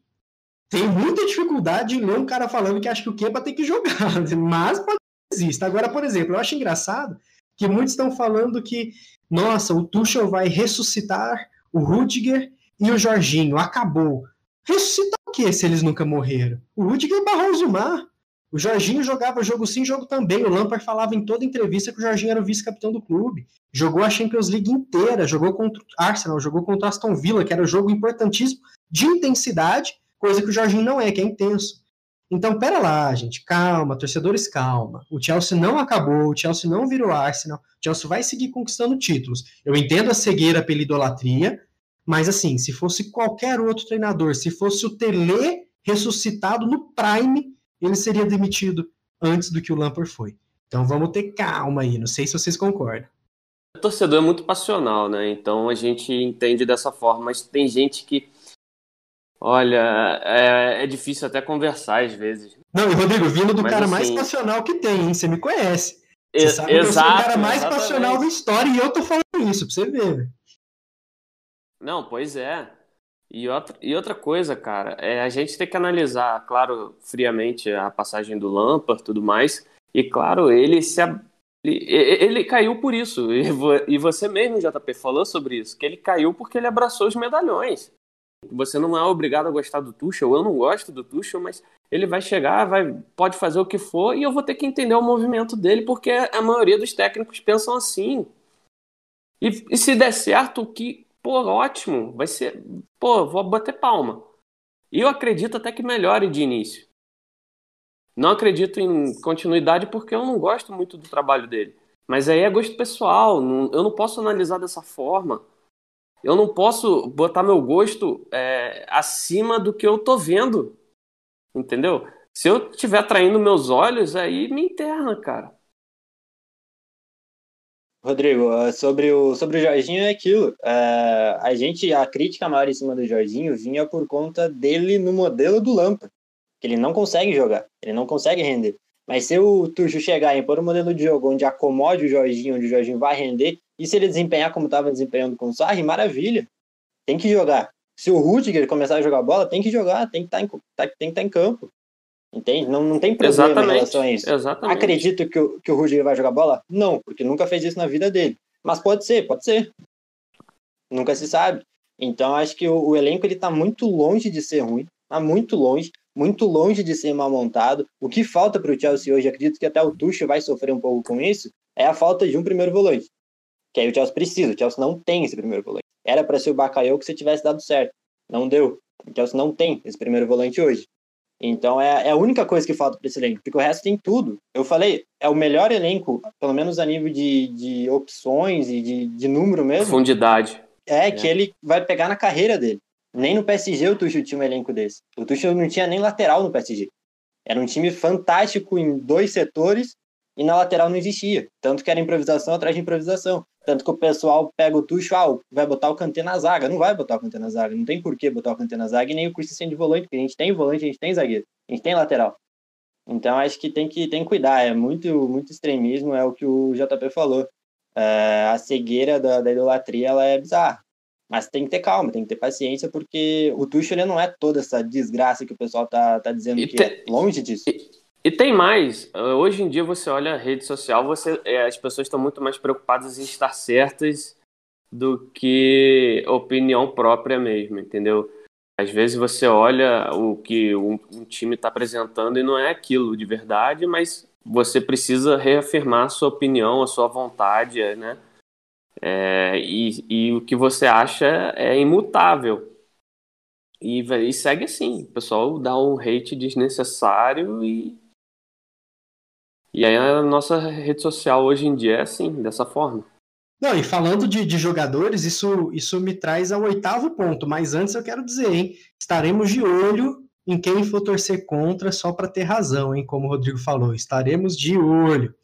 tem muita dificuldade em ler um cara falando que acha que o Kepa tem que jogar, mas pode existe. Agora, por exemplo, eu acho engraçado que muitos estão falando que nossa, o Tuchel vai ressuscitar o Rudiger e o Jorginho, acabou. Ressuscitar o quê se eles nunca morreram? O Rudiger barrou o Zumar. O Jorginho jogava jogo sim, jogo também. O Lampard falava em toda entrevista que o Jorginho era o vice-capitão do clube. Jogou a Champions League inteira, jogou contra o Arsenal, jogou contra o Aston Villa, que era um jogo importantíssimo de intensidade, coisa que o Jorginho não é, que é intenso. Então, pera lá, gente, calma, torcedores, calma. O Chelsea não acabou, o Chelsea não virou Arsenal, o Chelsea vai seguir conquistando títulos. Eu entendo a cegueira pela idolatria, mas assim, se fosse qualquer outro treinador, se fosse o Tele ressuscitado no Prime, ele seria demitido antes do que o Lampard foi. Então vamos ter calma aí, não sei se vocês concordam. O torcedor é muito passional, né? Então a gente entende dessa forma, mas tem gente que. Olha, é, é difícil até conversar às vezes. Não, e Rodrigo, vindo do mas, cara assim... mais passional que tem, hein? Você me conhece. Você sabe Exato, que eu sou o cara mais exatamente. passional da história e eu tô falando isso, pra você ver. Não, pois é. E outra, e outra coisa, cara, é a gente tem que analisar, claro, friamente a passagem do Lampard tudo mais. E claro, ele se ele, ele caiu por isso. E você mesmo, JP, falou sobre isso, que ele caiu porque ele abraçou os medalhões. Você não é obrigado a gostar do Tuchel, eu não gosto do Tuchel, mas ele vai chegar, vai, pode fazer o que for e eu vou ter que entender o movimento dele, porque a maioria dos técnicos pensam assim. E, e se der certo, que Pô, ótimo, vai ser. Pô, vou bater palma. E eu acredito até que melhore de início. Não acredito em continuidade porque eu não gosto muito do trabalho dele. Mas aí é gosto pessoal, eu não posso analisar dessa forma. Eu não posso botar meu gosto é, acima do que eu tô vendo. Entendeu? Se eu estiver atraindo meus olhos, aí me interna, cara. Rodrigo, ah, sobre o, sobre o Jorginho é aquilo. Uh, a gente, a crítica maior em cima do Jorginho vinha por conta dele no modelo do Lampa, que ele não consegue jogar, ele não consegue render. Mas se o Tuchel chegar e pôr um modelo de jogo onde acomode o Jorginho, onde o Jorginho vai render, e se ele desempenhar como estava desempenhando com o Sarri, maravilha. Tem que jogar. Se o Rudiger começar a jogar bola, tem que jogar, tem que estar tá em, tá, tem que estar tá em campo. Entende? Não, não tem problema Exatamente. em relação a isso. Exatamente. Acredito que o, que o Rudiger vai jogar bola? Não, porque nunca fez isso na vida dele. Mas pode ser, pode ser. Nunca se sabe. Então acho que o, o elenco ele tá muito longe de ser ruim, tá muito longe, muito longe de ser mal montado. O que falta para o Chelsea hoje, acredito que até o Tuchel vai sofrer um pouco com isso, é a falta de um primeiro volante. Que aí o Chelsea precisa, o Chelsea não tem esse primeiro volante. Era para ser o Bakayoko se tivesse dado certo. Não deu. O Chelsea não tem esse primeiro volante hoje. Então é, é a única coisa que falta para esse elenco, porque o resto tem tudo. Eu falei, é o melhor elenco, pelo menos a nível de, de opções e de, de número mesmo. Profundidade. É, é, que ele vai pegar na carreira dele. Nem no PSG o Tuchel tinha um elenco desse. O Tuchel não tinha nem lateral no PSG. Era um time fantástico em dois setores e na lateral não existia. Tanto que era improvisação atrás de improvisação. Tanto que o pessoal pega o Tuchel, ah, vai botar o Kanté na zaga. Não vai botar o Kanté na zaga. Não tem por que botar o Kanté na zaga e nem o Christensen de volante, porque a gente tem volante, a gente tem zagueiro, a gente tem lateral. Então acho que tem que, tem que cuidar. É muito, muito extremismo, é o que o JP falou. É, a cegueira da, da idolatria ela é bizarra. Mas tem que ter calma, tem que ter paciência, porque o Tuchel ele não é toda essa desgraça que o pessoal tá, tá dizendo e que te... é. Longe disso. E e tem mais. Hoje em dia você olha a rede social, você, é, as pessoas estão muito mais preocupadas em estar certas do que opinião própria mesmo, entendeu? Às vezes você olha o que um, um time está apresentando e não é aquilo de verdade, mas você precisa reafirmar a sua opinião, a sua vontade, né? É, e, e, o que você acha é imutável. E, e segue assim. O pessoal dá um hate desnecessário e e aí a nossa rede social hoje em dia é assim, dessa forma. Não, e falando de, de, jogadores, isso, isso me traz ao oitavo ponto. Mas antes eu quero dizer, hein? Estaremos de olho em quem for torcer contra só para ter razão, hein? Como o Rodrigo falou, estaremos de olho.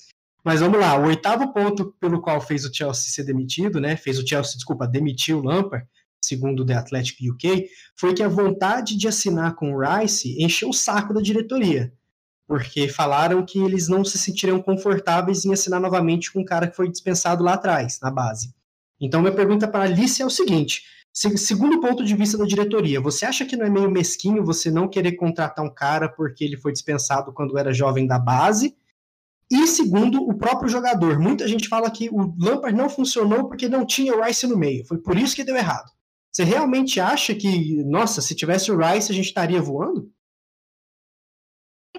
Mas vamos lá, o oitavo ponto pelo qual fez o Chelsea ser demitido, né? Fez o Chelsea, desculpa, demitiu o Lampard, segundo o The Athletic UK, foi que a vontade de assinar com o Rice encheu o saco da diretoria porque falaram que eles não se sentiriam confortáveis em assinar novamente com um cara que foi dispensado lá atrás, na base. Então, minha pergunta para a Alice é o seguinte: segundo ponto de vista da diretoria, você acha que não é meio mesquinho você não querer contratar um cara porque ele foi dispensado quando era jovem da base? E segundo, o próprio jogador. Muita gente fala que o Lampard não funcionou porque não tinha o Rice no meio. Foi por isso que deu errado. Você realmente acha que, nossa, se tivesse o Rice a gente estaria voando?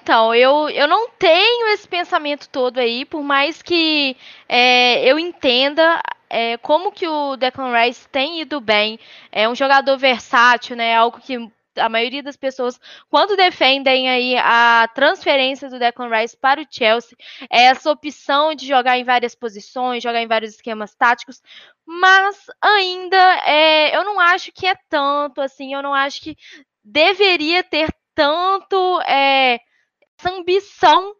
Então, eu, eu não tenho esse pensamento todo aí, por mais que é, eu entenda é, como que o Declan Rice tem ido bem. É um jogador versátil, né? Algo que a maioria das pessoas, quando defendem aí a transferência do Declan Rice para o Chelsea, é essa opção de jogar em várias posições, jogar em vários esquemas táticos, mas ainda é, eu não acho que é tanto assim, eu não acho que deveria ter tanto é, ambição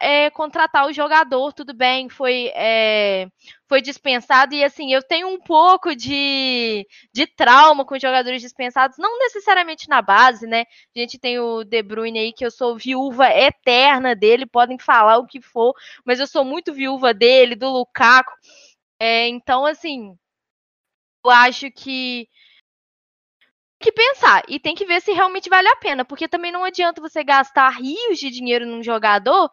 é, contratar o jogador, tudo bem, foi, é, foi dispensado, e assim, eu tenho um pouco de, de trauma com jogadores dispensados, não necessariamente na base, né? A gente tem o De Bruyne aí, que eu sou viúva eterna dele, podem falar o que for, mas eu sou muito viúva dele, do Lukaku. É, então, assim, eu acho que que pensar e tem que ver se realmente vale a pena, porque também não adianta você gastar rios de dinheiro num jogador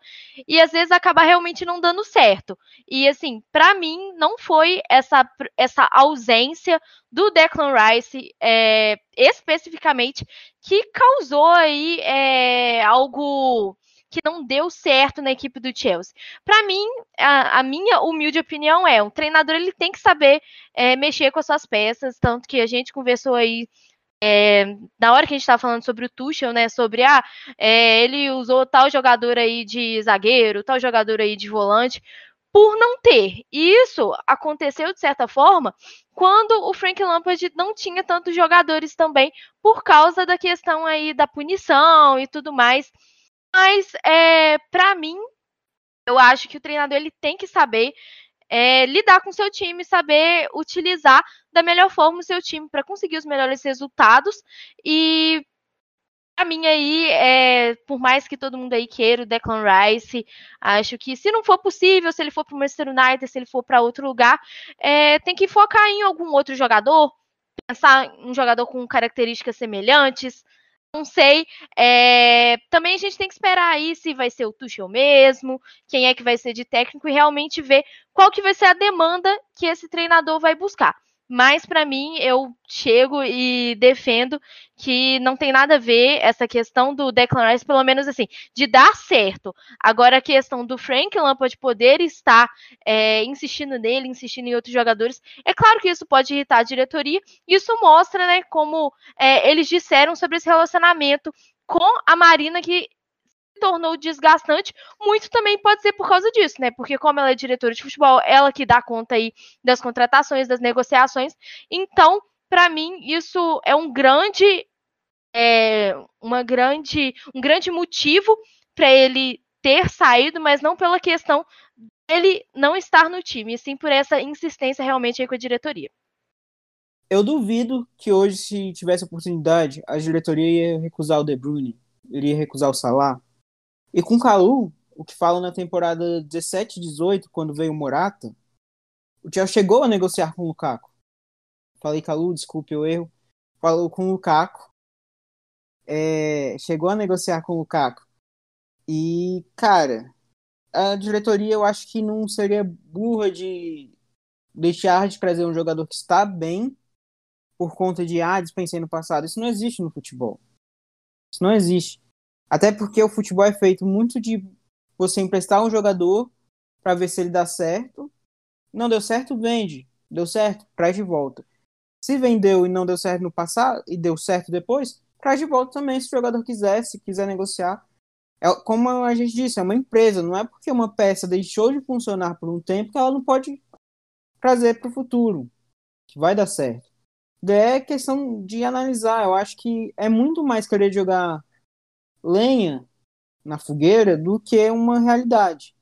e às vezes acabar realmente não dando certo. E assim, para mim não foi essa, essa ausência do Declan Rice é, especificamente que causou aí é, algo que não deu certo na equipe do Chelsea. Para mim, a, a, minha humilde opinião é, um treinador ele tem que saber é, mexer com as suas peças, tanto que a gente conversou aí é, na hora que a gente estava falando sobre o Tuchel, né, sobre ah, é, ele usou tal jogador aí de zagueiro, tal jogador aí de volante, por não ter. E isso aconteceu de certa forma quando o Frank Lampard não tinha tantos jogadores também, por causa da questão aí da punição e tudo mais. Mas é, para mim, eu acho que o treinador ele tem que saber é, lidar com seu time, saber utilizar da melhor forma o seu time para conseguir os melhores resultados. E para mim aí, é, por mais que todo mundo aí queira o Declan Rice, acho que se não for possível, se ele for para o Manchester United, se ele for para outro lugar, é, tem que focar em algum outro jogador, pensar em um jogador com características semelhantes, não sei. É, também a gente tem que esperar aí se vai ser o Tuchel mesmo, quem é que vai ser de técnico e realmente ver qual que vai ser a demanda que esse treinador vai buscar. Mas para mim, eu chego e defendo que não tem nada a ver essa questão do Declan Rice, pelo menos assim, de dar certo. Agora a questão do Frank Lampard poder estar é, insistindo nele, insistindo em outros jogadores, é claro que isso pode irritar a diretoria. Isso mostra, né, como é, eles disseram sobre esse relacionamento com a Marina que tornou desgastante, muito também pode ser por causa disso, né? Porque como ela é diretora de futebol, ela que dá conta aí das contratações, das negociações. Então, para mim, isso é um grande é, uma grande um grande motivo para ele ter saído, mas não pela questão dele não estar no time, e sim por essa insistência realmente aí com a diretoria. Eu duvido que hoje, se tivesse oportunidade, a diretoria ia recusar o De Bruyne, iria recusar o Salah, e com o Calu, o que falam na temporada 17 18, quando veio o Morata, o Chelsea chegou a negociar com o Lukaku. Falei Calu, desculpe o erro. Falou com o Lukaku. É, chegou a negociar com o Lukaku. E, cara, a diretoria eu acho que não seria burra de deixar de trazer um jogador que está bem por conta de, ah, dispensei no passado. Isso não existe no futebol. Isso não existe. Até porque o futebol é feito muito de você emprestar um jogador para ver se ele dá certo. Não deu certo, vende. Deu certo, traz de volta. Se vendeu e não deu certo no passado e deu certo depois, traz de volta também se o jogador quiser, se quiser negociar. É, como a gente disse, é uma empresa, não é porque uma peça deixou de funcionar por um tempo que ela não pode trazer para o futuro, que vai dar certo. É questão de analisar. Eu acho que é muito mais querer jogar lenha na fogueira do que uma realidade.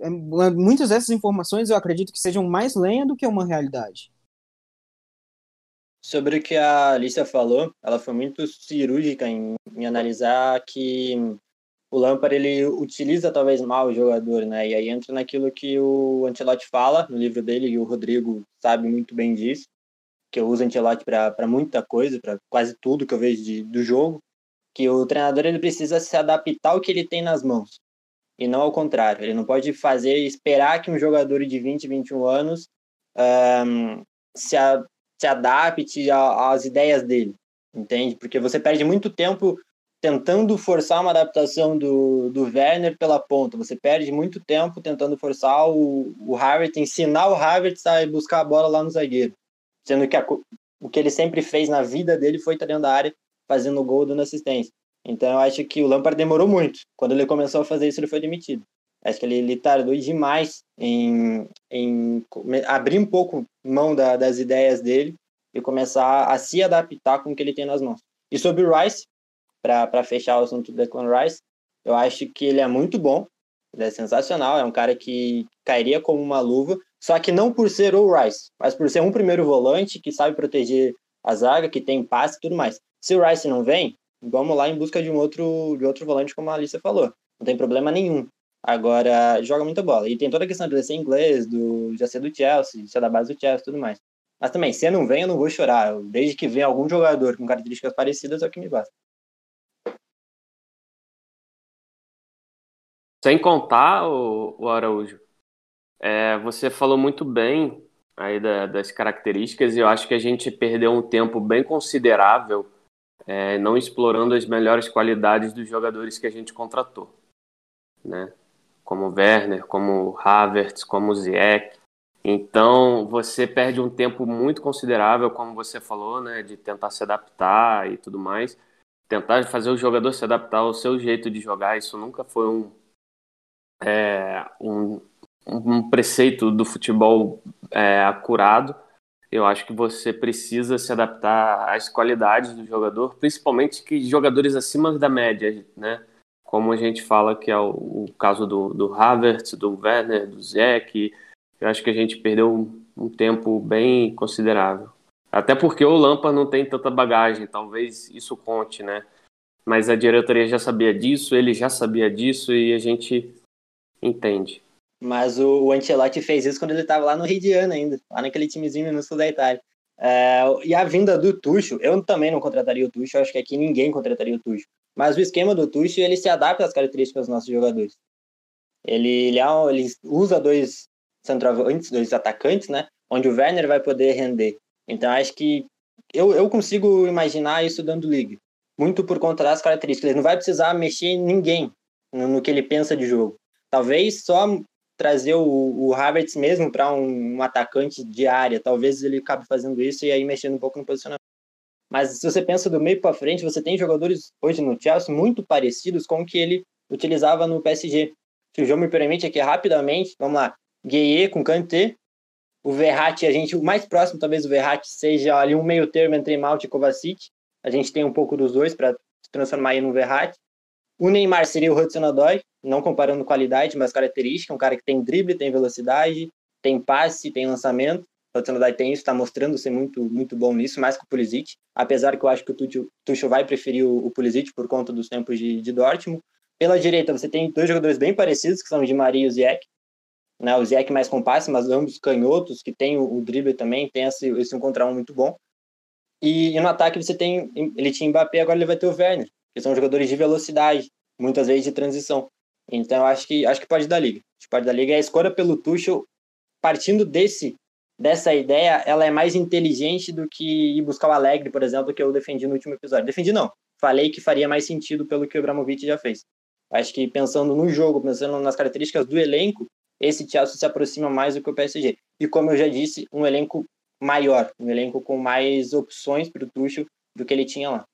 É, muitas dessas informações eu acredito que sejam mais lenha do que uma realidade. Sobre o que a Alicia falou, ela foi muito cirúrgica em, em analisar que o Lampard ele utiliza talvez mal o jogador, né? E aí entra naquilo que o Ancelotti fala no livro dele, e o Rodrigo sabe muito bem disso, que eu uso Ancelotti para muita coisa, para quase tudo que eu vejo de, do jogo que o treinador ele precisa se adaptar ao que ele tem nas mãos e não ao contrário. Ele não pode fazer esperar que um jogador de 20, 21 anos um, se, a, se adapte às ideias dele, entende? Porque você perde muito tempo tentando forçar uma adaptação do, do Werner pela ponta. Você perde muito tempo tentando forçar o, o Havertz, ensinar o Havertz a buscar a bola lá no zagueiro. Sendo que a, o que ele sempre fez na vida dele foi estar dentro da área, fazendo gol, dando assistência. Então eu acho que o Lampard demorou muito. Quando ele começou a fazer isso, ele foi demitido. Acho que ele, ele tardou demais em, em abrir um pouco mão da, das ideias dele e começar a se adaptar com o que ele tem nas mãos. E sobre o Rice, para fechar o assunto do Declan Rice, eu acho que ele é muito bom, ele é sensacional, é um cara que cairia como uma luva, só que não por ser o Rice, mas por ser um primeiro volante que sabe proteger a zaga, que tem passe e tudo mais. Se o Rice não vem, vamos lá em busca de um outro, de outro volante, como a Alicia falou. Não tem problema nenhum. Agora, joga muita bola. E tem toda a questão de ser inglês, do, já ser do Chelsea, ser da base do Chelsea e tudo mais. Mas também, se não vem, eu não vou chorar. Desde que venha algum jogador com características parecidas, é o que me basta. Sem contar, o, o Araújo, é, você falou muito bem aí da, das características e eu acho que a gente perdeu um tempo bem considerável é, não explorando as melhores qualidades dos jogadores que a gente contratou, né? Como Werner, como Havertz, como Ziyech. Então você perde um tempo muito considerável, como você falou, né, de tentar se adaptar e tudo mais, tentar fazer o jogador se adaptar ao seu jeito de jogar. Isso nunca foi um é, um, um, preceito do futebol é, acurado. Eu acho que você precisa se adaptar às qualidades do jogador, principalmente que jogadores acima da média, né? Como a gente fala que é o, o caso do, do Havertz, do Werner, do Zeke. Eu acho que a gente perdeu um, um tempo bem considerável. Até porque o Lampard não tem tanta bagagem, talvez isso conte, né? Mas a diretoria já sabia disso, ele já sabia disso e a gente Entende. Mas o, o Ancelotti fez isso quando ele estava lá no Ridiano ainda, lá naquele timezinho minúsculo da Itália. É, e a vinda do Tuchel, eu também não contrataria o Tuchel, acho que aqui ninguém contrataria o Tuchel. Mas o esquema do Tuchel, ele se adapta às características dos nossos jogadores. Ele, ele, é ele usa dois centroavantes, dois atacantes, né? Onde o Werner vai poder render. Então acho que eu, eu consigo imaginar isso dando liga. Muito por conta das características. Ele não vai precisar mexer em ninguém no, no que ele pensa de jogo. Talvez só trazer o, o Havertz mesmo para um, um, atacante de área, talvez ele acabe fazendo isso e aí mexendo um pouco no posicionamento. Mas se você pensa do meio para frente, você tem jogadores hoje no Chelsea muito parecidos com o que ele utilizava no PSG. Se o João me permite aqui rapidamente, vamos lá. Gueye com Kanté, o Verratti, a gente, o mais próximo talvez o Verratti seja ali um meio termo entre Malte e Kovacic. A gente tem um pouco dos dois para se transformar aí no Verratti. O Neymar seria o Hudson-Odoi, não comparando qualidade, mas característica, um cara que tem drible, tem velocidade, tem passe, tem lançamento. O Hudson-Odoi tem isso, está mostrando ser muito, muito bom nisso, mais que o Pulisic, apesar que eu acho que o Tuchel, vai preferir o, Pulisic por conta dos tempos de, de Dortmund. Pela direita, você tem dois jogadores bem parecidos, que são o Di Maria e o Ziyech. Né, o Ziyech mais com passe, mas ambos canhotos, que tem o, o drible também, tem esse, esse um contra um muito bom. E, e, no ataque você tem, ele tinha Mbappé, agora ele vai ter o Werner que são jogadores de velocidade, muitas vezes de transição. Então, acho que acho que pode dar liga. Acho que pode dar liga. A escolha pelo Tuchel, partindo desse dessa ideia, ela é mais inteligente do que ir buscar o Alegre, por exemplo, que eu defendi no último episódio. Defendi não. Falei que faria mais sentido pelo que o Abramovich já fez. Acho que pensando no jogo, pensando nas características do elenco, esse Chelsea se aproxima mais do que o PSG. E como eu já disse, um elenco maior, um elenco com mais opções para o Tuchel do que ele tinha lá.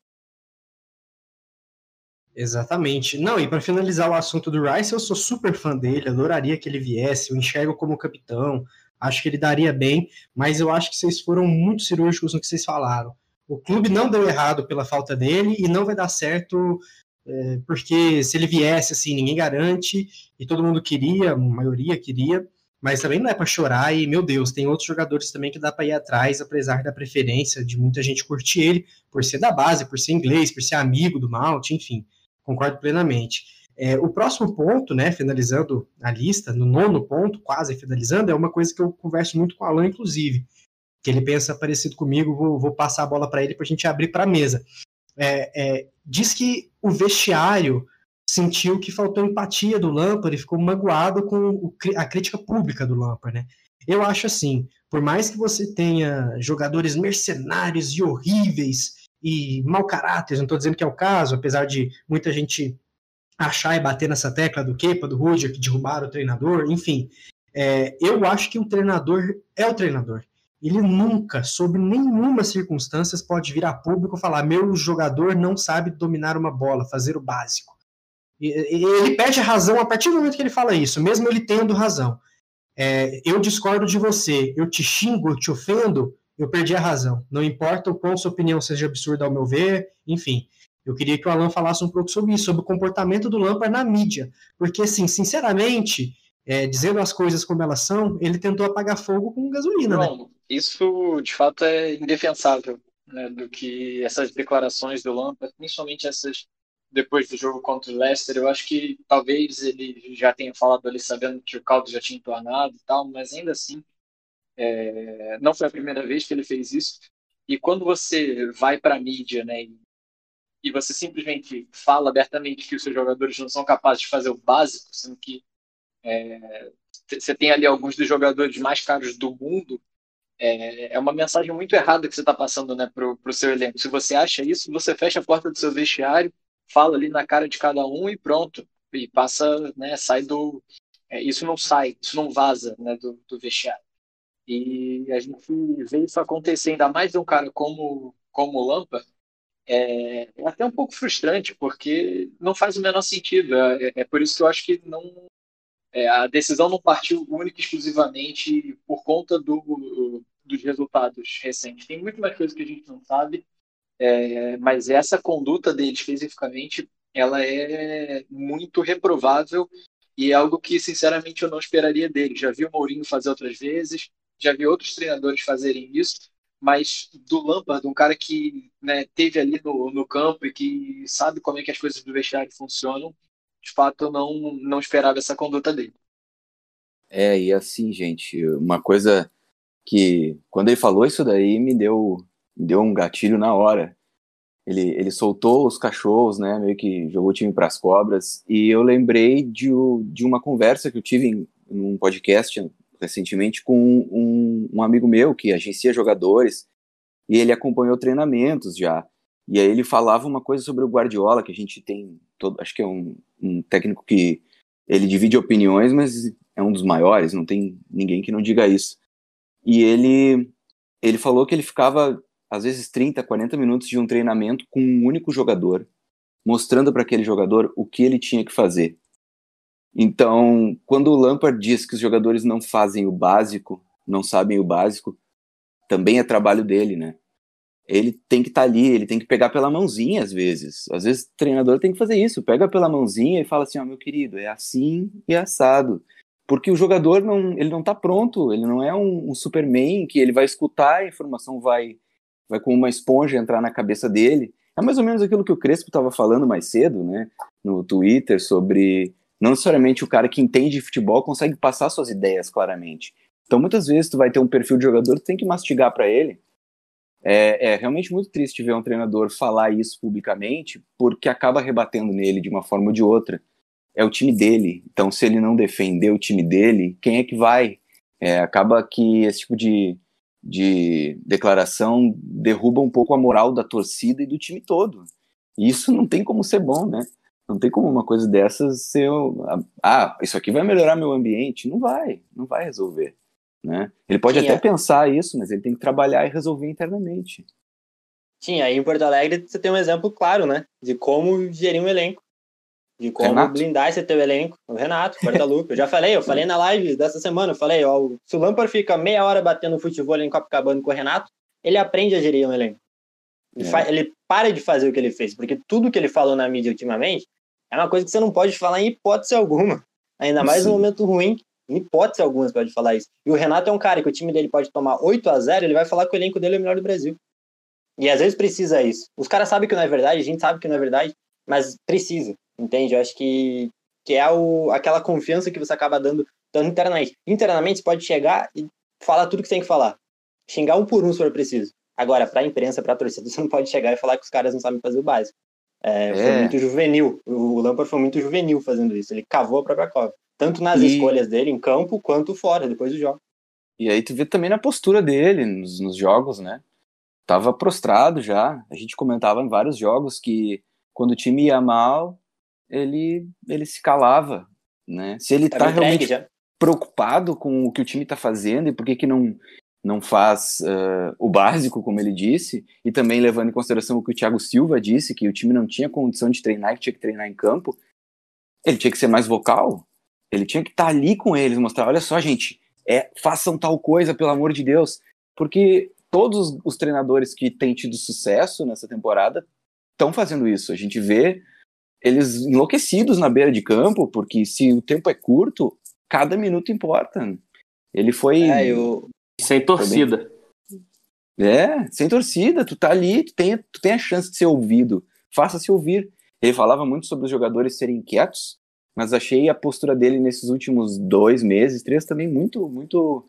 Exatamente. Não, e para finalizar o assunto do Rice, eu sou super fã dele, adoraria que ele viesse, eu enxergo como capitão, acho que ele daria bem, mas eu acho que vocês foram muito cirúrgicos no que vocês falaram. O clube não deu errado pela falta dele e não vai dar certo é, porque se ele viesse assim, ninguém garante e todo mundo queria, a maioria queria, mas também não é para chorar e meu Deus, tem outros jogadores também que dá para ir atrás, apesar da preferência de muita gente curtir ele por ser da base, por ser inglês, por ser amigo do Malt, enfim concordo plenamente. É, o próximo ponto, né, finalizando a lista, no nono ponto, quase finalizando, é uma coisa que eu converso muito com o Alan, inclusive, que ele pensa parecido comigo, vou, vou passar a bola para ele para a gente abrir para a mesa. É, é, diz que o vestiário sentiu que faltou empatia do Lampard e ficou magoado com o, a crítica pública do Lampard, né? Eu acho assim, por mais que você tenha jogadores mercenários e horríveis e mau caráter, não estou dizendo que é o caso, apesar de muita gente achar e bater nessa tecla do Kepa, do Roger, que derrubaram o treinador, enfim. É, eu acho que o treinador é o treinador. Ele nunca, sob nenhuma circunstância, pode vir a público falar: meu jogador não sabe dominar uma bola, fazer o básico. E, ele perde razão a partir do momento que ele fala isso, mesmo ele tendo razão é, eu discordo de você, eu te xingo, eu te ofendo, eu perdi a razão. Não importa o quão sua opinião seja absurda ao meu ver, enfim. Eu queria que o Alan falasse um pouco sobre isso, sobre o comportamento do Lampard na mídia. Porque, assim, sinceramente, é, dizendo as coisas como elas são, ele tentou apagar fogo com gasolina? Bom, né? Isso, de fato, é indefensável, né, do que essas declarações do Lampard, principalmente essas depois do jogo contra o Leicester, eu acho que talvez ele já tenha falado ali sabendo que o caldo já tinha entornado e tal, mas ainda assim, é, não foi a primeira vez que ele fez isso. E quando você vai para a mídia, né, e, você simplesmente fala abertamente que os seus jogadores não são capazes de fazer o básico, sendo que é, você tem ali alguns dos jogadores mais caros do mundo, é, é uma mensagem muito errada que você está passando né, para o seu elenco. Se você acha isso, você fecha a porta do seu vestiário fala ali na cara de cada um e pronto. E passa, né, sai do. É, isso não sai, isso não vaza né, do, do vestiário. E a gente vê isso acontecer, ainda mais de um cara como, como o Lampa, é, é, até um pouco frustrante, porque não faz o menor sentido. É, é por isso que eu acho que não, é, a decisão não partiu única e exclusivamente por conta do, dos resultados recentes. Tem muito mais coisa que a gente não sabe, é, mas essa conduta dele especificamente, ela é muito reprovável e é algo que, sinceramente, eu não esperaria dele. Já vi o Mourinho fazer outras vezes, já vi outros treinadores fazerem isso, mas do Lampard, um cara que né, teve ali no, no campo e que sabe como é que as coisas do vestiário funcionam, de fato, eu não, não esperava essa conduta dele. É, e assim, gente, uma coisa que, quando ele falou isso daí, me deu deu um gatilho na hora. Ele, ele soltou os cachorros, né, meio que jogou o time para as cobras, e eu lembrei de, de uma conversa que eu tive em, em um podcast recentemente com um, um amigo meu que agencia jogadores, e ele acompanhou treinamentos já. E aí ele falava uma coisa sobre o Guardiola, que a gente tem, todo, acho que é um, um técnico que ele divide opiniões, mas é um dos maiores, não tem ninguém que não diga isso. E ele ele falou que ele ficava às vezes 30, 40 minutos de um treinamento com um único jogador, mostrando para aquele jogador o que ele tinha que fazer. Então, quando o Lampard diz que os jogadores não fazem o básico, não sabem o básico, também é trabalho dele, né? Ele tem que estar tá ali, ele tem que pegar pela mãozinha às vezes. Às vezes o treinador tem que fazer isso, pega pela mãozinha e fala assim: "Ó, oh, meu querido, é assim e é assado". Porque o jogador não, ele não está pronto, ele não é um, um Superman que ele vai escutar, a informação vai vai com uma esponja entrar na cabeça dele. É mais ou menos aquilo que o Crespo estava falando mais cedo, né, no Twitter, sobre não necessariamente o cara que entende de futebol consegue passar suas ideias claramente. Então, muitas vezes, tu vai ter um perfil de jogador, tu tem que mastigar para ele. É, é, realmente muito triste ver um treinador falar isso publicamente, porque acaba rebatendo nele de uma forma ou de outra. É o time dele. Então, se ele não defender o time dele, quem é que vai? É, acaba que esse tipo de, de declaração derruba um pouco a moral da torcida e do time todo. E isso não tem como ser bom, né? Não tem como uma coisa dessas ser. Ah, isso aqui vai melhorar meu ambiente. Não vai, não vai resolver. Né? Ele pode Sim, até é. pensar isso, mas ele tem que trabalhar e resolver internamente. Sim, aí em Porto Alegre você tem um exemplo claro, né? De como gerir um elenco de como Renato. blindar esse teu elenco. O Renato, Guadalupe. Eu já falei, eu falei na live dessa semana, eu falei, ó, se o Lampard fica meia hora batendo futebol em Copacabana com o Renato, ele aprende a gerir um elenco. Ele, é. ele para de fazer o que ele fez, porque tudo que ele falou na mídia ultimamente é uma coisa que você não pode falar em hipótese alguma. Ainda mais Sim. no momento ruim, em hipótese alguma você pode falar isso. E o Renato é um cara que o time dele pode tomar 8 a 0 ele vai falar que o elenco dele é o melhor do Brasil. E às vezes precisa isso. Os caras sabem que não é verdade, a gente sabe que não é verdade, mas precisa. Entende? Eu acho que, que é o, aquela confiança que você acaba dando tanto internamente. Internamente, você pode chegar e falar tudo que você tem que falar. Xingar um por um se for preciso. Agora, para a imprensa, para a torcida, você não pode chegar e falar que os caras não sabem fazer o básico. É, é. Foi muito juvenil. O Lampard foi muito juvenil fazendo isso. Ele cavou a própria cova. Tanto nas e... escolhas dele em campo, quanto fora, depois do jogo. E aí tu vê também na postura dele nos, nos jogos, né? Tava prostrado já. A gente comentava em vários jogos que quando o time ia mal, ele, ele se calava, né? Se ele tá realmente já. preocupado com o que o time tá fazendo e por que que não não faz uh, o básico, como ele disse, e também levando em consideração o que o Thiago Silva disse, que o time não tinha condição de treinar, que tinha que treinar em campo, ele tinha que ser mais vocal, ele tinha que estar tá ali com eles, mostrar, olha só, gente, é, façam tal coisa, pelo amor de Deus, porque todos os treinadores que têm tido sucesso nessa temporada estão fazendo isso, a gente vê eles enlouquecidos na beira de campo, porque se o tempo é curto, cada minuto importa. Ele foi. É, eu, sem torcida. É, sem torcida, tu tá ali, tu tem, tu tem a chance de ser ouvido. Faça-se ouvir. Ele falava muito sobre os jogadores serem quietos, mas achei a postura dele nesses últimos dois meses, três, também muito, muito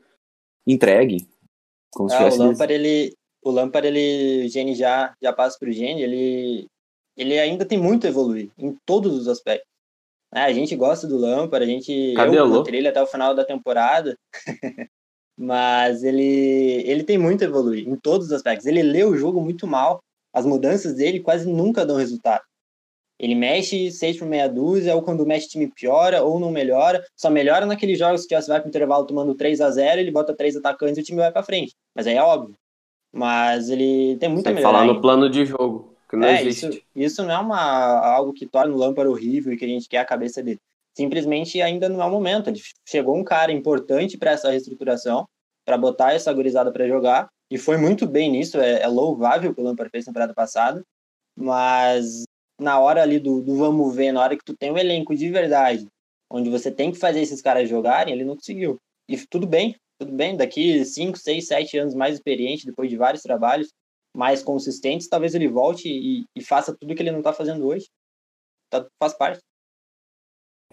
entregue. Como ah, o Lampard, ele, o Lampard, ele, o Gene já, já passa pro Gene, ele, ele ainda tem muito a evoluir em todos os aspectos. É, a gente gosta do Lampard, a gente Cabelou. eu ele até o final da temporada. mas ele, ele tem muito a evoluir em todos os aspectos. Ele lê o jogo muito mal, as mudanças dele quase nunca dão resultado. Ele mexe seis por meia dúzia, ou quando mexe time piora, ou não melhora. Só melhora naqueles jogos que você vai para o intervalo tomando 3 a 0 ele bota três atacantes e o time vai para frente. Mas aí é óbvio. Mas ele tem muita Sem falar no plano de jogo, que não é, existe. Isso, isso não é uma, algo que torna o Lampard horrível e que a gente quer a cabeça dele simplesmente ainda não é o momento. Chegou um cara importante para essa reestruturação, para botar essa gurizada para jogar, e foi muito bem nisso, é, é louvável o que o Lampard fez na temporada passada, mas na hora ali do, do vamos ver, na hora que tu tem um elenco de verdade, onde você tem que fazer esses caras jogarem, ele não conseguiu. E tudo bem, tudo bem, daqui 5, 6, 7 anos mais experiente, depois de vários trabalhos mais consistentes, talvez ele volte e, e faça tudo que ele não está fazendo hoje. Tá, faz parte.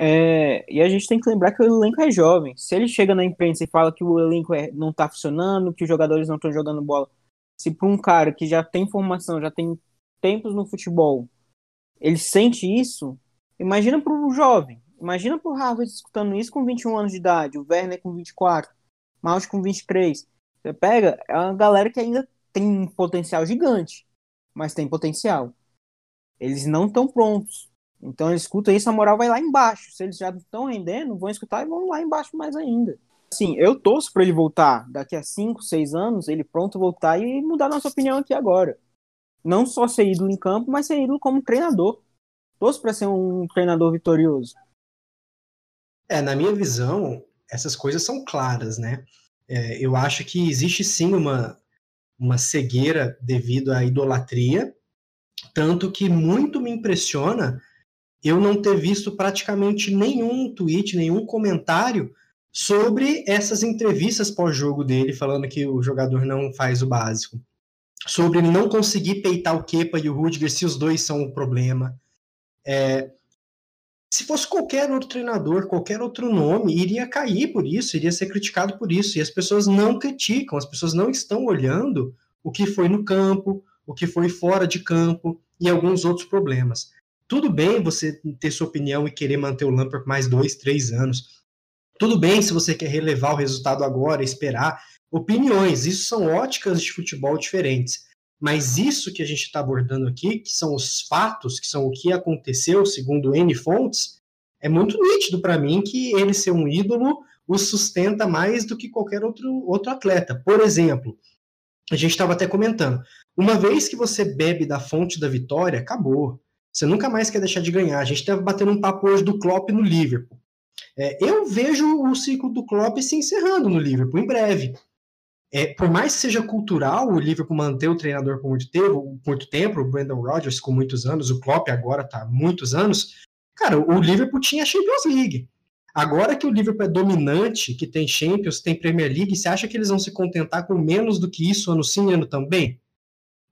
É, e a gente tem que lembrar que o elenco é jovem. Se ele chega na imprensa e fala que o elenco é, não está funcionando, que os jogadores não estão jogando bola, se para um cara que já tem formação, já tem tempos no futebol, ele sente isso, imagina para o jovem. Imagina para o Harvard escutando isso com 21 anos de idade, o Werner com 24, Maus com 23. Você pega, é uma galera que ainda tem um potencial gigante, mas tem potencial. Eles não estão prontos então eles escutam isso, a moral vai lá embaixo. Se eles já estão rendendo, vão escutar e vão lá embaixo mais ainda. Assim, eu torço para ele voltar daqui a 5, 6 anos, ele pronto voltar e mudar nossa opinião aqui agora. Não só ser ídolo em campo, mas ser ídolo como treinador. Torço para ser um treinador vitorioso. É, na minha visão, essas coisas são claras, né? É, eu acho que existe sim uma, uma cegueira devido à idolatria, tanto que muito me impressiona eu não ter visto praticamente nenhum tweet, nenhum comentário sobre essas entrevistas pós-jogo dele, falando que o jogador não faz o básico. Sobre ele não conseguir peitar o Kepa e o Rudiger se os dois são o problema. É, se fosse qualquer outro treinador, qualquer outro nome, iria cair por isso, iria ser criticado por isso. E as pessoas não criticam, as pessoas não estão olhando o que foi no campo, o que foi fora de campo e alguns outros problemas. Tudo bem você ter sua opinião e querer manter o Lampard por mais dois, três anos. Tudo bem se você quer relevar o resultado agora, esperar. Opiniões, isso são óticas de futebol diferentes. Mas isso que a gente está abordando aqui, que são os fatos, que são o que aconteceu segundo N fontes, é muito nítido para mim que ele ser um ídolo o sustenta mais do que qualquer outro, outro atleta. Por exemplo, a gente estava até comentando, uma vez que você bebe da fonte da vitória, acabou. Você nunca mais quer deixar de ganhar. A gente estava batendo um papo hoje do Klopp no Liverpool. É, eu vejo o ciclo do Klopp se encerrando no Liverpool em breve. É, por mais que seja cultural o Liverpool manter o treinador por muito tempo, muito tempo, o Brandon Rodgers com muitos anos, o Klopp agora está muitos anos. Cara, o Liverpool tinha Champions League. Agora que o Liverpool é dominante, que tem Champions, tem Premier League, você acha que eles vão se contentar com menos do que isso ano sim, ano também?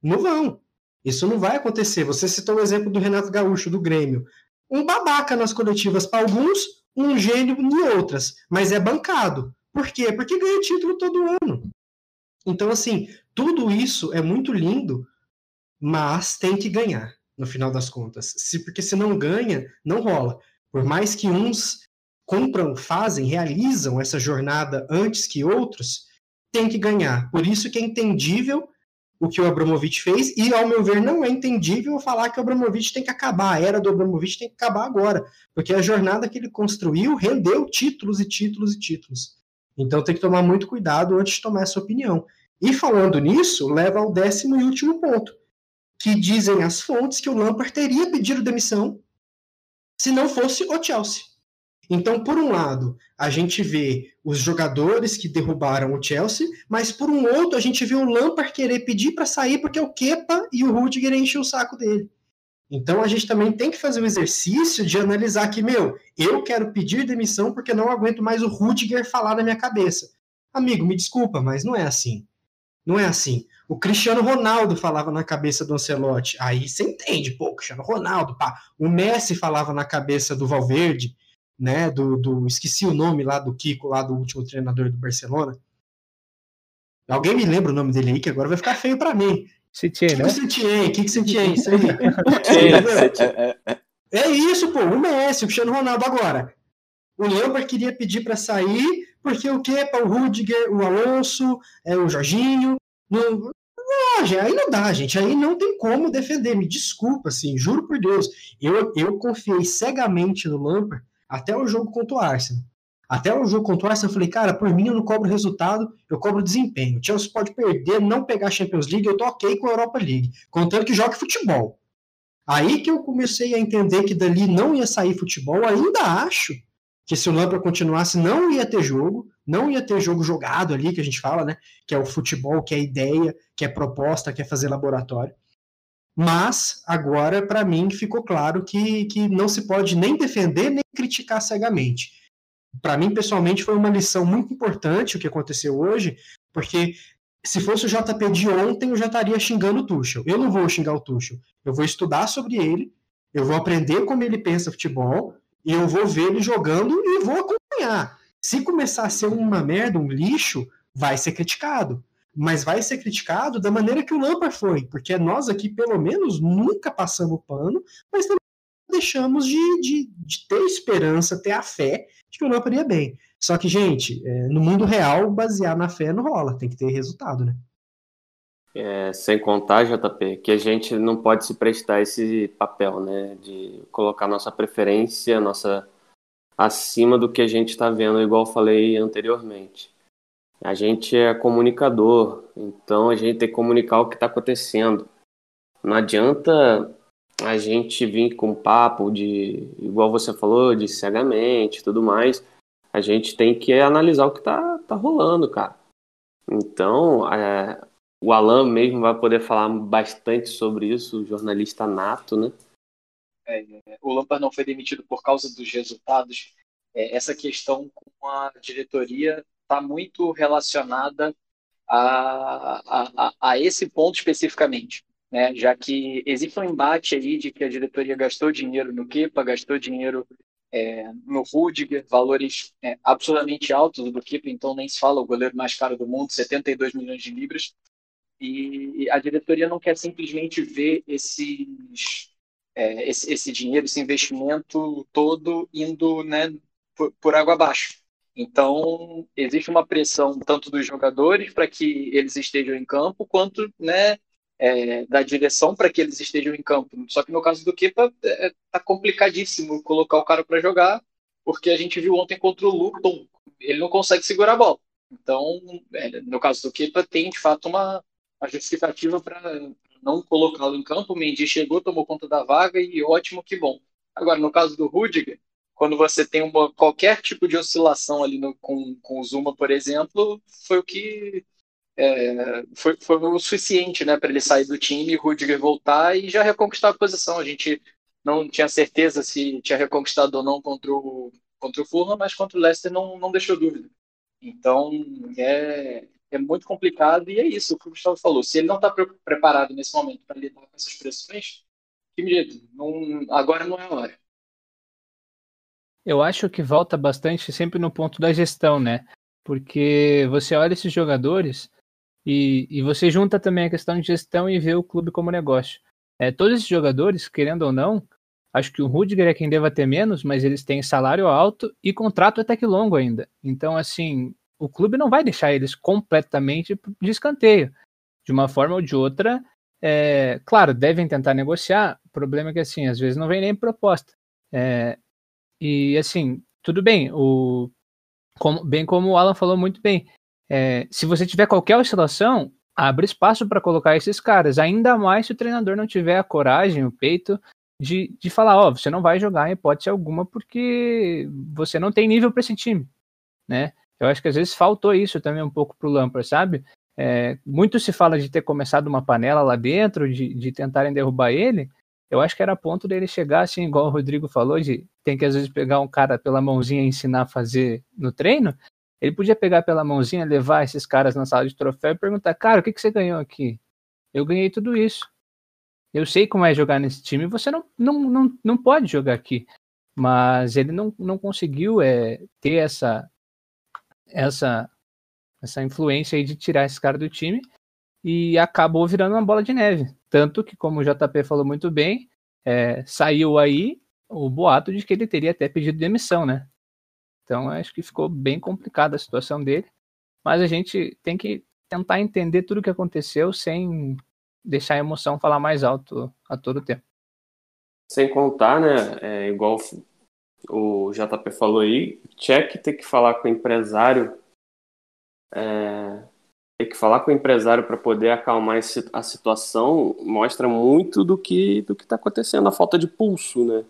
Não vão. Isso não vai acontecer. Você citou o exemplo do Renato Gaúcho, do Grêmio. Um babaca nas coletivas para alguns, um gênio em outras, mas é bancado. Por quê? Porque ganha título todo ano. Então, assim, tudo isso é muito lindo, mas tem que ganhar, no final das contas. Se, porque se não ganha, não rola. Por mais que uns compram, fazem, realizam essa jornada antes que outros, tem que ganhar. Por isso que é entendível o que o Abramovich fez, e ao meu ver não é entendível falar que o Abramovich tem que acabar, a era do Abramovich tem que acabar agora, porque a jornada que ele construiu rendeu títulos e títulos e títulos. Então tem que tomar muito cuidado antes de tomar essa opinião. E falando nisso, leva ao décimo e último ponto, que dizem as fontes que o Lampard teria pedido demissão se não fosse o Chelsea. Então, por um lado, a gente vê os jogadores que derrubaram o Chelsea, mas por um outro, a gente vê o Lampard querer pedir para sair porque o Kepa e o Rudiger enchem o saco dele. Então, a gente também tem que fazer o exercício de analisar que, meu, eu quero pedir demissão porque não aguento mais o Rudiger falar na minha cabeça. Amigo, me desculpa, mas não é assim. Não é assim. O Cristiano Ronaldo falava na cabeça do Ancelotti. Aí você entende, pô, Cristiano Ronaldo, pá. O Messi falava na cabeça do Valverde né, do, do, esqueci o nome lá do Kiko, lá do último treinador do Barcelona. Alguém me lembra o nome dele aí, que agora vai ficar feio para mim. Setien, né? Setien, Kiko Setien, isso aí. é isso, pô, o Messi, o Cristiano Ronaldo agora. O Lampard queria pedir para sair, porque o Kepa, o Rudiger, o Alonso, é, o Jorginho, não, não, aí não dá, gente. Aí não tem como defender. Me desculpa, assim, juro por Deus. Eu, eu confiei cegamente no Lampard até o jogo contra o Arsenal. Até o jogo contra o Arsenal, eu falei, cara, por mim eu não cobro resultado, eu cobro desempenho. O Chelsea pode perder, não pegar a Champions League, eu tô ok com a Europa League, contando que jogue futebol. Aí que eu comecei a entender que dali não ia sair futebol, ainda acho que se o Lampard continuasse, não ia ter jogo, não ia ter jogo jogado ali, que a gente fala, né? Que é o futebol, que é ideia, que é proposta, que é fazer laboratório. Mas agora, para mim, ficou claro que, que não se pode nem defender nem criticar cegamente. Para mim, pessoalmente, foi uma lição muito importante o que aconteceu hoje, porque se fosse o JP de ontem, eu já estaria xingando o Tuchel. Eu não vou xingar o Tuchel. Eu vou estudar sobre ele, eu vou aprender como ele pensa futebol, e eu vou ver ele jogando e vou acompanhar. Se começar a ser uma merda, um lixo, vai ser criticado mas vai ser criticado da maneira que o Lampard foi, porque nós aqui, pelo menos, nunca passamos pano, mas também deixamos de, de, de ter esperança, ter a fé de que o Lampard ia bem. Só que, gente, é, no mundo real, basear na fé não rola, tem que ter resultado, né? É, sem contar, JP, que a gente não pode se prestar esse papel, né? De colocar nossa preferência, nossa acima do que a gente está vendo, igual falei anteriormente. A gente é comunicador, então a gente tem que comunicar o que está acontecendo. Não adianta a gente vir com papo de, igual você falou, de cegamente tudo mais. A gente tem que analisar o que está tá rolando, cara. Então, é, o Alan mesmo vai poder falar bastante sobre isso, jornalista nato, né? É, o Lampard não foi demitido por causa dos resultados. É, essa questão com a diretoria está muito relacionada a, a, a, esse ponto especificamente, né? já que existe um embate aí de que a diretoria gastou dinheiro no Kepa, gastou dinheiro é, no Rudiger, valores é, altos do Kepa, então nem se fala o goleiro mais caro do mundo, 72 milhões de libras, e a diretoria não quer simplesmente ver esses, é, esse, esse dinheiro, esse investimento todo indo né, por, por água abaixo. Então, existe uma pressão tanto dos jogadores para que eles estejam em campo, quanto né, é, da direção para que eles estejam em campo. Só que no caso do Kepa, é, tá complicadíssimo colocar o cara para jogar, porque a gente viu ontem contra o Luton, ele não consegue segurar a bola. Então, é, no caso do Kepa, tem de fato uma, uma justificativa para não colocá-lo em campo. O Mendy chegou, tomou conta da vaga e ótimo, que bom. Agora, no caso do Rudiger, quando você tem uma, qualquer tipo de oscilação ali no, com, com o Zuma, por exemplo, foi o que é, foi, foi o suficiente né, para ele sair do time, Rudiger voltar e já reconquistar a posição. A gente não tinha certeza se tinha reconquistado ou não contra o, contra o Fulham, mas contra o Leicester não, não deixou dúvida. Então é, é muito complicado e é isso que o Gustavo falou. Se ele não está pre preparado nesse momento para lidar com essas pressões, que medo, não, agora não é a hora. Eu acho que volta bastante sempre no ponto da gestão, né? Porque você olha esses jogadores e, e você junta também a questão de gestão e vê o clube como negócio. É, todos esses jogadores, querendo ou não, acho que o Rudiger é quem deva ter menos, mas eles têm salário alto e contrato até que longo ainda. Então, assim, o clube não vai deixar eles completamente de escanteio. De uma forma ou de outra, é, claro, devem tentar negociar. O problema é que, assim, às vezes não vem nem proposta. É, e, assim, tudo bem, o, como, bem como o Alan falou muito bem, é, se você tiver qualquer oscilação, abre espaço para colocar esses caras, ainda mais se o treinador não tiver a coragem, o peito de, de falar, ó, oh, você não vai jogar em hipótese alguma porque você não tem nível para esse time, né? Eu acho que às vezes faltou isso também um pouco pro Lampard, sabe? É, muito se fala de ter começado uma panela lá dentro, de, de tentarem derrubar ele. Eu acho que era ponto dele chegar assim, igual o Rodrigo falou, de tem que às vezes pegar um cara pela mãozinha e ensinar a fazer no treino. Ele podia pegar pela mãozinha, levar esses caras na sala de troféu e perguntar: Cara, o que, que você ganhou aqui? Eu ganhei tudo isso. Eu sei como é jogar nesse time, você não, não, não, não pode jogar aqui. Mas ele não, não conseguiu é, ter essa, essa, essa influência aí de tirar esse cara do time e acabou virando uma bola de neve. Tanto que, como o JP falou muito bem, é, saiu aí o boato de que ele teria até pedido demissão, né? Então acho que ficou bem complicada a situação dele. Mas a gente tem que tentar entender tudo o que aconteceu sem deixar a emoção falar mais alto a todo tempo. Sem contar, né, é, igual o JP falou aí, Check ter que falar com o empresário, é, ter que falar com o empresário para poder acalmar a situação mostra muito do que do que está acontecendo, a falta de pulso, né?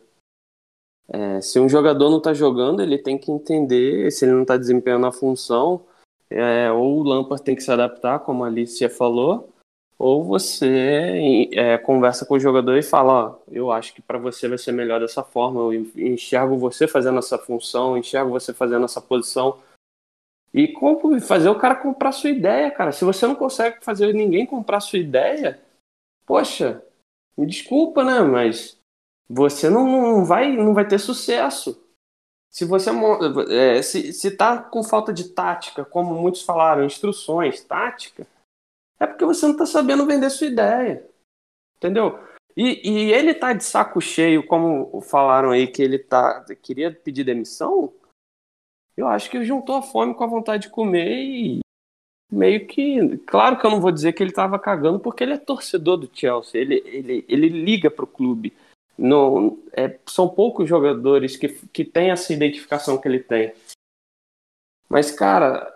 É, se um jogador não está jogando, ele tem que entender se ele não está desempenhando a função, é, ou o Lampard tem que se adaptar, como a Alicia falou, ou você é, conversa com o jogador e fala, ó, eu acho que para você vai ser melhor dessa forma, eu enxergo você fazendo essa função, enxergo você fazendo essa posição. E como fazer o cara comprar sua ideia, cara. Se você não consegue fazer ninguém comprar sua ideia, poxa, me desculpa, né? Mas você não, não vai não vai ter sucesso. Se você é, se, se tá com falta de tática, como muitos falaram, instruções, tática, é porque você não está sabendo vender sua ideia. Entendeu? E, e, ele tá de saco cheio, como falaram aí que ele tá queria pedir demissão. Eu acho que juntou a fome com a vontade de comer e meio que. Claro que eu não vou dizer que ele estava cagando, porque ele é torcedor do Chelsea. Ele, ele, ele liga pro clube. Não, é, são poucos jogadores que, que têm essa identificação que ele tem. Mas, cara,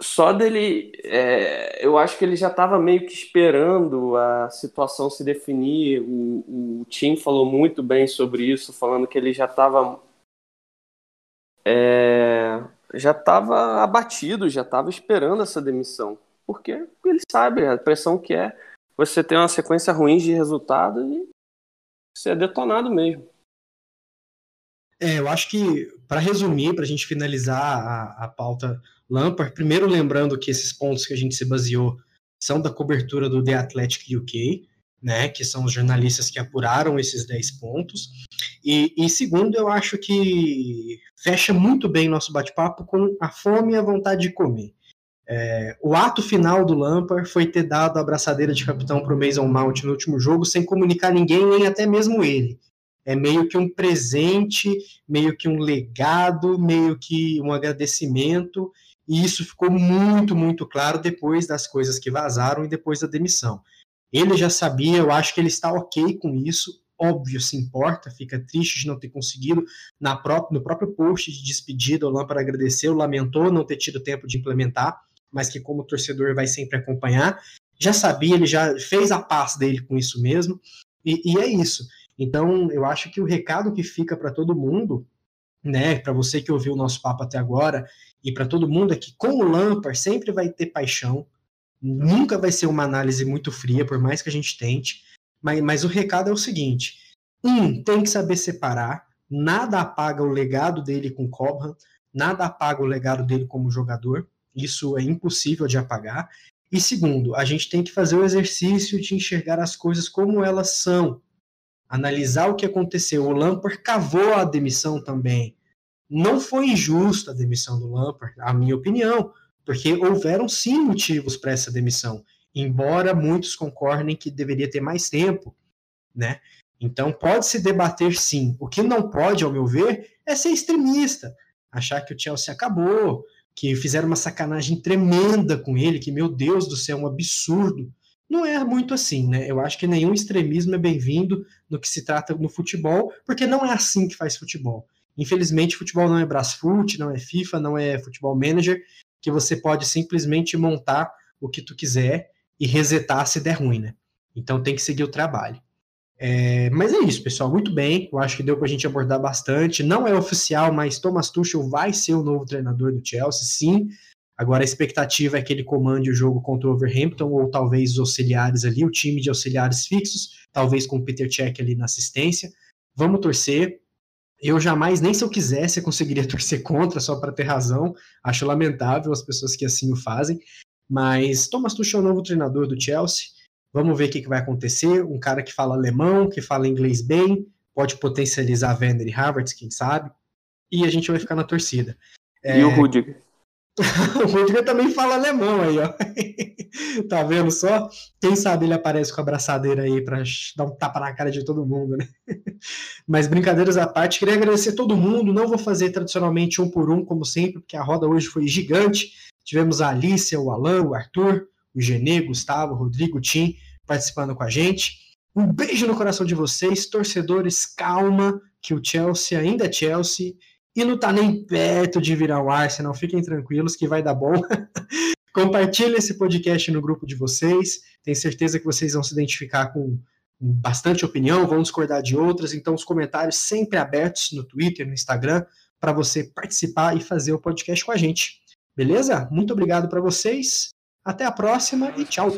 só dele. É, eu acho que ele já estava meio que esperando a situação se definir. O, o Tim falou muito bem sobre isso, falando que ele já estava. É, já estava abatido, já estava esperando essa demissão. Porque ele sabe a pressão que é você ter uma sequência ruim de resultados e ser detonado mesmo. É, eu acho que, para resumir, para a gente finalizar a, a pauta Lampard, primeiro lembrando que esses pontos que a gente se baseou são da cobertura do The Athletic UK, né, que são os jornalistas que apuraram esses 10 pontos. E, e segundo, eu acho que fecha muito bem nosso bate-papo com a fome e a vontade de comer. É, o ato final do Lampard foi ter dado a abraçadeira de capitão para o Mason Mount no último jogo sem comunicar ninguém, nem até mesmo ele é meio que um presente, meio que um legado, meio que um agradecimento, e isso ficou muito, muito claro depois das coisas que vazaram e depois da demissão. Ele já sabia, eu acho que ele está ok com isso, óbvio, se importa, fica triste de não ter conseguido. Na própria, no próprio post de despedida, o Lampard agradeceu, lamentou não ter tido tempo de implementar, mas que como torcedor vai sempre acompanhar. Já sabia, ele já fez a paz dele com isso mesmo, e, e é isso. Então, eu acho que o recado que fica para todo mundo, né, para você que ouviu o nosso papo até agora, e para todo mundo é que com o Lampard sempre vai ter paixão, nunca vai ser uma análise muito fria, por mais que a gente tente, mas, mas o recado é o seguinte: um, tem que saber separar, nada apaga o legado dele com Cobham, nada apaga o legado dele como jogador, isso é impossível de apagar. E segundo, a gente tem que fazer o exercício de enxergar as coisas como elas são, analisar o que aconteceu. O Lampard cavou a demissão também. Não foi injusta a demissão do Lampard, a minha opinião, porque houveram sim motivos para essa demissão, embora muitos concordem que deveria ter mais tempo, né? Então pode se debater sim. O que não pode, ao meu ver, é ser extremista, achar que o Chelsea acabou, que fizeram uma sacanagem tremenda com ele, que, meu Deus do céu, é um absurdo. Não é muito assim, né? Eu acho que nenhum extremismo é bem-vindo no que se trata no futebol, porque não é assim que faz futebol. Infelizmente, futebol não é Brasfoot, não é FIFA, não é Futebol Manager, que você pode simplesmente montar o que tu quiser e resetar se der ruim, né? Então tem que seguir o trabalho. É, mas é isso, pessoal. Muito bem. Eu acho que deu para a gente abordar bastante. Não é oficial, mas Thomas Tuchel vai ser o novo treinador do Chelsea, sim. Agora a expectativa é que ele comande o jogo contra o Overhampton, ou talvez os auxiliares ali, o time de auxiliares fixos, talvez com o Peter Cech ali na assistência. Vamos torcer. Eu jamais, nem se eu quisesse, eu conseguiria torcer contra, só para ter razão. Acho lamentável as pessoas que assim o fazem. Mas Thomas Tuchel é o novo treinador do Chelsea. Vamos ver o que, que vai acontecer. Um cara que fala alemão, que fala inglês bem, pode potencializar Werner e Havertz, quem sabe. E a gente vai ficar na torcida. É... E o Rudiger. o Rudiger também fala alemão aí, ó. tá vendo só? Quem sabe ele aparece com a abraçadeira aí para dar um tapa na cara de todo mundo, né? Mas brincadeiras à parte, queria agradecer todo mundo. Não vou fazer tradicionalmente um por um, como sempre, porque a roda hoje foi gigante. Tivemos a Alicia, o Alan, o Arthur, o Genê, Gustavo, Rodrigo, Tim participando com a gente. Um beijo no coração de vocês, torcedores, calma, que o Chelsea ainda é Chelsea e não tá nem perto de virar o Arsenal. Fiquem tranquilos que vai dar bom. Compartilhe esse podcast no grupo de vocês. Tenho certeza que vocês vão se identificar com bastante opinião, vão discordar de outras. Então, os comentários sempre abertos no Twitter, no Instagram, para você participar e fazer o podcast com a gente. Beleza? Muito obrigado para vocês. Até a próxima e tchau.